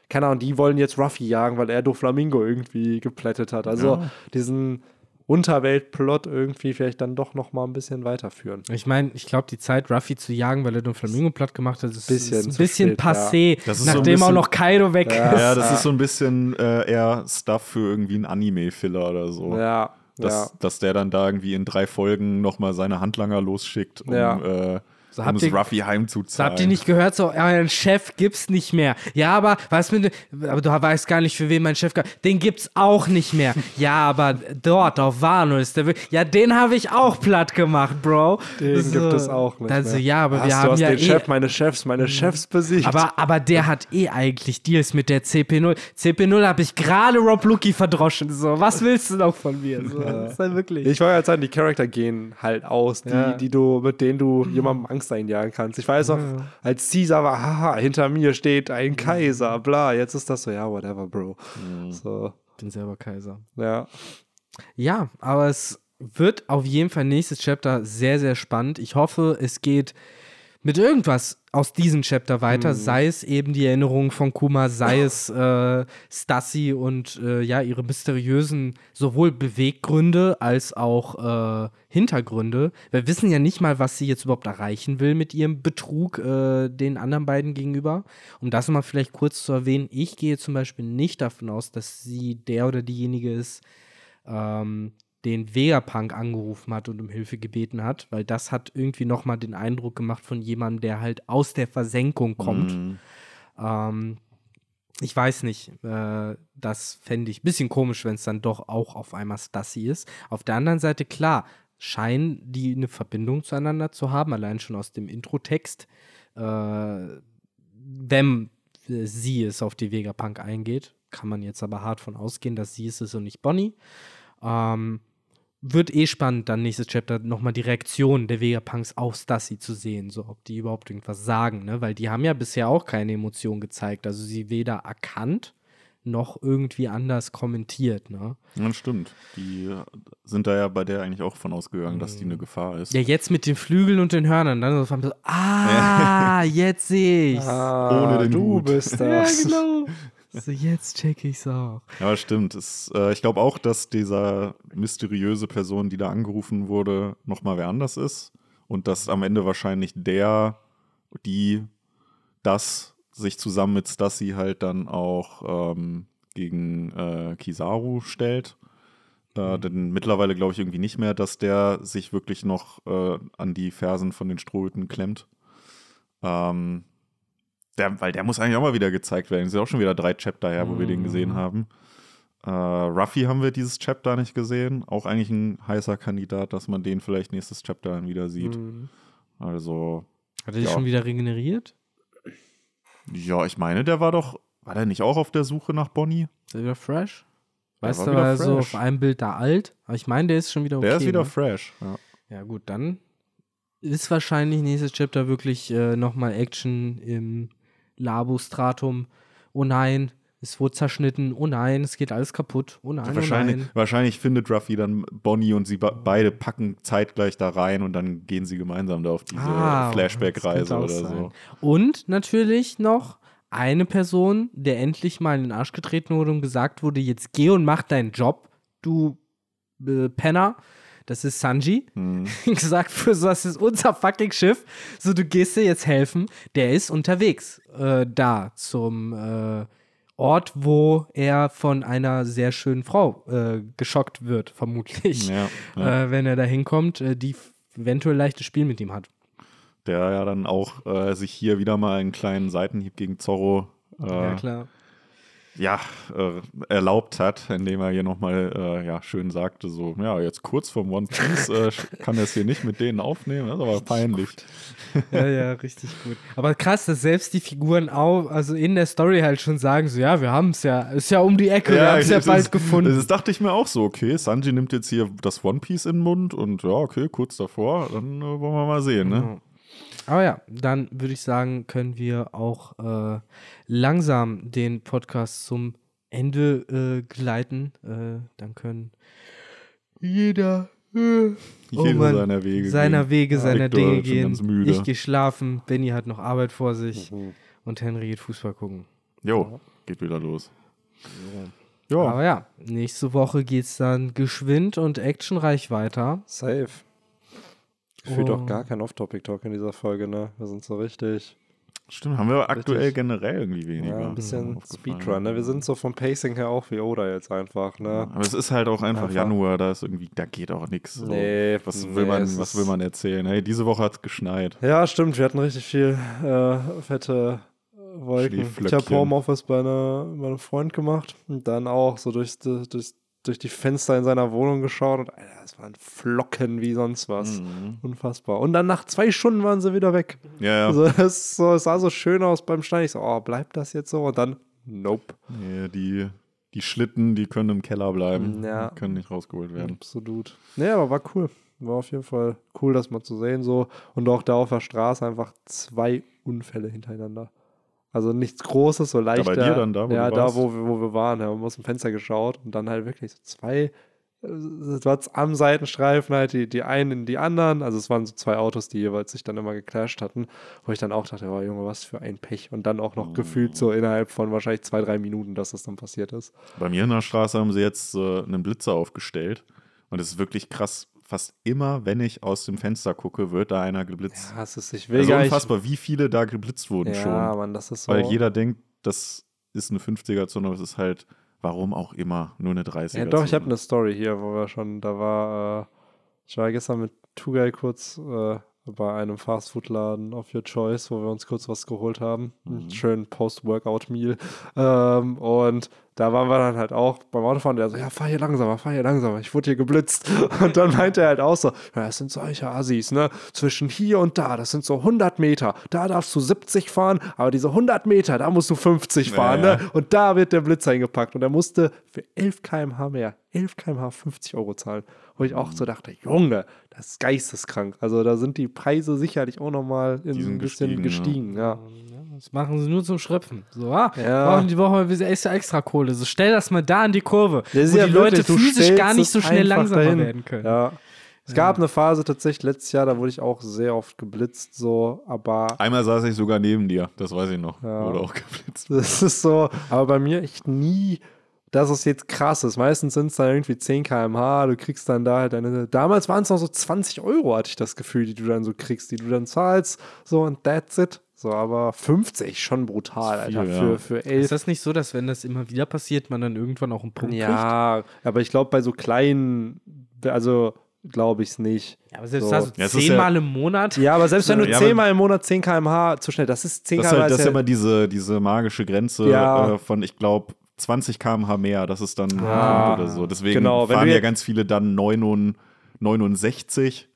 keine Ahnung, die wollen jetzt Ruffy jagen, weil er Doflamingo irgendwie geplättet hat. Also Ja. diesen Unterweltplot irgendwie vielleicht dann doch noch mal ein bisschen weiterführen. Ich meine, ich glaube, die Zeit, Ruffy zu jagen, weil er den Flamingo platt gemacht hat, ist, Bisschen ist ein bisschen spät, passé, Das ist so nachdem auch bisschen- noch Kaido weg Ja. ist. Ja, das ist so ein bisschen äh, eher Stuff für irgendwie einen Anime-Filler oder so. Ja, Dass, ja. dass der dann da irgendwie in drei Folgen nochmal seine Handlanger losschickt, um, Ja. äh, So, um es Ruffy So, heimzuzahlen. habt ihr nicht gehört, so, euren Chef gibt's nicht mehr. Ja, aber was mit, aber du weißt gar nicht, für wen mein Chef, gab. den gibt's auch nicht mehr. Ja, aber dort auf Wano ist der, ja, den habe ich auch platt gemacht, Bro. Den So, gibt es auch nicht. Also, mehr. ja, aber Was, wir du haben hast ja den eh, Chef, meine Chefs, meine Chefs besiegt. aber, aber der hat eh eigentlich Deals mit der CP0. CP0 habe ich gerade Rob Lucky verdroschen. So, was willst du noch von mir? So, das ist halt wirklich. ich wollte halt sagen, die Charakter gehen halt aus, die, Ja. die du, mit denen du jemandem Angst einjagen kannst. Ich weiß auch, als Caesar war, haha, hinter mir steht ein Kaiser, bla, jetzt ist das so, ja, whatever, Bro. So, bin selber Kaiser. ja. Ja, aber es wird auf jeden Fall nächstes Chapter sehr, sehr spannend. Ich hoffe, es geht mit irgendwas aus diesem Chapter weiter, sei es eben die Erinnerung von Kuma, sei es äh, Stassi und äh, ja, ihre mysteriösen sowohl Beweggründe als auch äh, Hintergründe. Wir wissen ja nicht mal, was sie jetzt überhaupt erreichen will mit ihrem Betrug äh, den anderen beiden gegenüber. Um das mal vielleicht kurz zu erwähnen, ich gehe zum Beispiel nicht davon aus, dass sie der oder diejenige ist, ähm, den Vegapunk angerufen hat und um Hilfe gebeten hat, weil das hat irgendwie nochmal den Eindruck gemacht von jemandem, der halt aus der Versenkung kommt. Mhm. Ähm, ich weiß nicht, äh, das fände ich ein bisschen komisch, wenn es dann doch auch auf einmal Stassi ist. Auf der anderen Seite, klar, scheinen die eine Verbindung zueinander zu haben, allein schon aus dem Introtext. Äh, wenn äh, sie es auf die Vegapunk eingeht, kann man jetzt aber hart von ausgehen, dass sie es ist und nicht Bonnie. Ähm, wird eh spannend, dann nächstes Chapter nochmal die Reaktion der Vegapunks auf Stassi zu sehen, so ob die überhaupt irgendwas sagen, ne? Weil die haben ja bisher auch keine Emotion gezeigt. Also sie weder erkannt noch irgendwie anders kommentiert, ne? Ja, stimmt. Die sind da ja bei der eigentlich auch von ausgegangen, dass die eine Gefahr ist. Ja, jetzt mit den Flügeln und den Hörnern, dann so, so ah, jetzt sehe ich's. Ah, Ohne den du Hut. bist ja, das. genau. So, jetzt check ich's auch. Ja, stimmt. Es, äh, ich glaube auch, dass dieser mysteriöse Person, die da angerufen wurde, nochmal wer anders ist. Und dass am Ende wahrscheinlich der, die das sich zusammen mit Stassi halt dann auch ähm, gegen äh, Kizaru stellt. Äh, denn mittlerweile glaube ich irgendwie nicht mehr, dass der sich wirklich noch äh, an die Fersen von den Strohhüten klemmt. Ähm, der, weil der muss eigentlich auch mal wieder gezeigt werden. Es sind auch schon wieder drei Chapter her, wo wir den gesehen haben. Äh, Ruffy haben wir dieses Chapter nicht gesehen. Auch eigentlich ein heißer Kandidat, dass man den vielleicht nächstes Chapter dann wieder sieht. Mhm. Also, Hat er sich Ja. schon wieder regeneriert? ja, ich meine, der war doch, war der nicht auch auf der Suche nach Bonnie? Ist er wieder fresh? Der Weißt war du, war er so fresh. auf einem Bild da alt? Aber ich meine, der ist schon wieder okay. der ist wieder ne? fresh. Ja. Ja, gut, dann ist wahrscheinlich nächstes Chapter wirklich äh, nochmal Action im Labostratum. Oh nein, es wurde zerschnitten. Oh nein, es geht alles kaputt. Oh nein, oh wahrscheinlich, nein. wahrscheinlich findet Ruffy dann Bonnie und sie be beide packen zeitgleich da rein und dann gehen sie gemeinsam da auf diese Ah, Flashback-Reise oder sein. so. Und natürlich noch eine Person, der endlich mal in den Arsch getreten wurde und gesagt wurde, jetzt geh und mach deinen Job, du äh, Penner. Das ist Sanji. Hm. gesagt, für so, das ist unser fucking Schiff. So, du gehst dir jetzt helfen. Der ist unterwegs äh, da zum äh, Ort, wo er von einer sehr schönen Frau äh, geschockt wird, vermutlich. Ja, ja. Äh, wenn er da hinkommt, äh, die eventuell leichtes Spiel mit ihm hat. Der ja dann auch äh, sich hier wieder mal einen kleinen Seitenhieb gegen Zorro ja, klar. Ja, äh, erlaubt hat, indem er hier nochmal äh, ja, schön sagte, so, ja, jetzt kurz vorm One Piece äh, kann er es hier nicht mit denen aufnehmen, das ist aber peinlich. Ja, ja, richtig gut. Aber krass, dass selbst die Figuren auch, also in der Story halt schon sagen, so, ja, wir haben es ja, ist ja um die Ecke, wir haben es ja bald ist- gefunden. Das dachte ich mir auch so, okay, Sanji nimmt jetzt hier das One Piece in den Mund und ja, okay, kurz davor, dann äh, wollen wir mal sehen, ne? Aber ja, dann würde ich sagen, können wir auch äh, langsam den Podcast zum Ende äh, gleiten. Äh, dann können jeder äh, oh Jeder Mann, seiner Wege. seiner gehen. Wege, Ja, seiner Dinge gehen. Ich gehe schlafen, Benny hat noch Arbeit vor sich Mhm. und Henry geht Fußball gucken. Jo, geht wieder los. Ja, Aber ja, nächste Woche geht's dann geschwind und actionreich weiter. Safe. Ich fühle Oh. doch gar keinen Off-Topic-Talk in dieser Folge, ne? Wir sind so richtig, stimmt, haben wir aktuell Richtig. generell irgendwie weniger. ja, ein bisschen. Speedrun, ne? Wir sind so vom Pacing her auch wie Oda jetzt einfach, ne? Aber es ist halt auch einfach, Einfach. Januar, da ist irgendwie, da geht auch nichts. So. Nee, was nee, will man, es was will man erzählen? Hey, diese Woche hat es geschneit. Ja, stimmt, wir hatten richtig viel äh, fette äh, Wolken. Ich habe Homeoffice bei, einer, bei einem Freund gemacht und dann auch so durchs, durchs, durch die Fenster in seiner Wohnung geschaut und Alter, es waren Flocken wie sonst was. Mhm. Unfassbar. Und dann nach zwei Stunden waren sie wieder weg. Ja, ja. Also es, so, es sah so schön aus beim Stein. Ich so, oh, bleibt das jetzt so? Und dann, nope. Nee, die, die Schlitten, die können im Keller bleiben. Ja. Die können nicht rausgeholt werden. Absolut. Nee, aber war cool. War auf jeden Fall cool, das mal zu sehen so. Und auch da auf der Straße einfach zwei Unfälle hintereinander. Also nichts Großes, so leicht. bei dir dann, da, wo Ja, da, wo wir, wo wir waren. Ja, haben wir aus dem Fenster geschaut und dann halt wirklich so zwei, äh, es war am Seitenstreifen halt die, die einen in die anderen. Also es waren so zwei Autos, die jeweils sich dann immer geclasht hatten, wo ich dann auch dachte, oh Junge, was für ein Pech. Und dann auch noch gefühlt so innerhalb von wahrscheinlich zwei, drei Minuten, dass das dann passiert ist. Bei mir in der Straße haben sie jetzt äh, einen Blitzer aufgestellt. Und es ist wirklich krass. Fast immer, wenn ich aus dem Fenster gucke, wird da einer geblitzt. Ja, es ist, ich will also nicht. unfassbar, wie viele da geblitzt wurden Ja, schon. Mann, das ist so. Weil jeder denkt, das ist eine 50er-Zone, aber es ist halt, warum auch immer, nur eine 30er-Zone. Ja, doch, ich habe eine Story hier, wo wir schon, da war, äh, ich war gestern mit Tugay kurz äh, bei einem Fastfood-Laden of Your Choice, wo wir uns kurz was geholt haben. Einen schönen Post-Workout-Meal. Ähm, und da waren wir dann halt auch beim Autofahren, der so, ja, fahr hier langsamer, fahr hier langsamer, ich wurde hier geblitzt. Und dann meinte er halt auch so, ja, das sind solche Assis, ne, zwischen hier und da, das sind so 100 Meter, da darfst du 70 fahren, aber diese 100 Meter, da musst du 50 fahren, Ja, ja. ne, und da wird der Blitz eingepackt und er musste für 11 km/h mehr, 11 km/h 50 Euro zahlen. Wo ich auch so dachte, Junge, das ist geisteskrank. Also da sind die Preise sicherlich auch nochmal ein bisschen gestiegen, gestiegen. Ja. Das machen sie nur zum Schröpfen. So, ah, Ja. brauchen die Woche wieder extra, extra Kohle. So, stell das mal da an die Kurve, Das ist wo ja die Leute physisch gar nicht so schnell langsamer dahin. werden können. Ja. Es gab eine Phase tatsächlich letztes Jahr, da wurde ich auch sehr oft geblitzt, so, aber Einmal saß ich sogar neben dir, das weiß ich noch. Ja. Wurde auch geblitzt. das ist so, aber bei mir echt nie, dass es jetzt krass ist. Meistens sind es dann irgendwie 10 km/h, du kriegst dann da halt deine, damals waren es noch so 20 Euro, hatte ich das Gefühl, die du dann so kriegst, die du dann zahlst, so und that's it. So, aber 50 schon brutal, Das ist Alter, viel, für, ja. für 11 Ist das nicht so, dass wenn das immer wieder passiert, man dann irgendwann auch einen Punkt kriegt? Ja, aber ich glaube, bei so kleinen, also glaube ich es nicht. Ja, aber selbst So. da so Ja, zehnmal im Monat. Ja, aber selbst wenn du Ja, zehnmal im Monat 10 km/h zu schnell, das ist 10 Das ist, km/h. halt, das ist ja- immer diese, diese magische Grenze Ja. äh, von, ich glaube, 20 km/h mehr. Das ist dann Ah. Oder so. Deswegen Genau, fahren ja ganz viele dann 69 69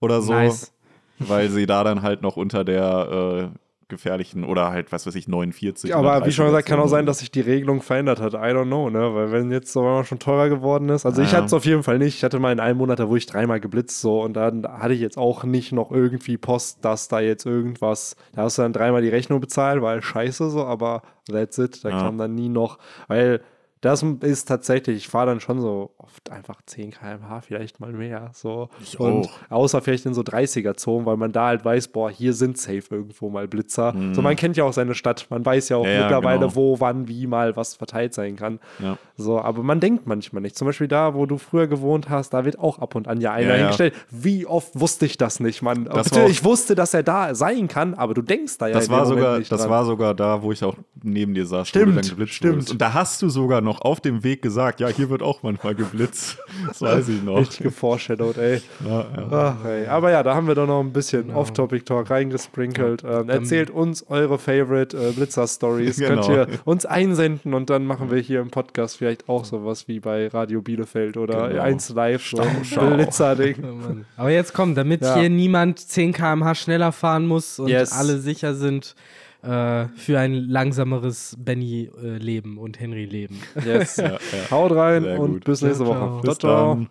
oder so, Nice. Weil sie da dann halt noch unter der äh, gefährlichen oder halt, was weiß ich, 49. aber oder wie schon gesagt, kann auch 30er sein, dass sich die Regelung verändert hat. I don't know, ne? Weil wenn jetzt so schon teurer geworden ist. Also ich Ja. hatte es auf jeden Fall nicht. Ich hatte mal in einem Monat, da wurde ich dreimal geblitzt so und dann hatte ich jetzt auch nicht noch irgendwie Post, dass da jetzt irgendwas, da hast du dann dreimal die Rechnung bezahlt, weil scheiße so, aber that's it. Da Ja. kam dann nie noch, weil das ist tatsächlich, ich fahre dann schon so oft einfach 10 km/h, vielleicht mal mehr. So. Ich und auch. außer vielleicht in so 30er-Zonen, weil man da halt weiß, boah, hier sind safe irgendwo mal Blitzer. Mhm. So, man kennt ja auch seine Stadt. Man weiß ja auch Ja, mittlerweile, genau. wo, wann, wie mal was verteilt sein kann. Ja. So, aber man denkt manchmal nicht. Zum Beispiel da, wo du früher gewohnt hast, da wird auch ab und an ja einer Ja, hingestellt. Wie oft wusste ich das nicht, Mann? Das Bitte, ich wusste, dass er da sein kann, aber du denkst da ja Das war, Moment sogar, nicht das dran. war sogar da, wo ich auch neben dir saß, Stimmt, du dann geblitzt stimmt. wurdest. Und da hast du sogar noch auf dem Weg gesagt, ja, hier wird auch manchmal geblitzt. Das weiß ich noch. Richtig geforeshadowed, ey. Ja, ja. Ach, ey. Aber ja, da haben wir doch noch ein bisschen Off-Topic-Talk reingesprinkelt. Ähm, erzählt uns eure Favorite äh, Blitzer-Stories. Genau. Könnt ihr uns einsenden und dann machen wir hier im Podcast vielleicht auch sowas wie bei Radio Bielefeld oder Genau. 1 Live, so ein. Blitzer-Ding. Oh. Aber jetzt komm, damit Ja. hier niemand 10 km/h schneller fahren muss und Yes. alle sicher sind äh, für ein langsameres Benny-Leben und Henry-Leben. Yes. Ja, ja. Haut rein Sehr und gut. bis nächste Ciao, Woche. ciao. Ciao, Bis ciao. dann.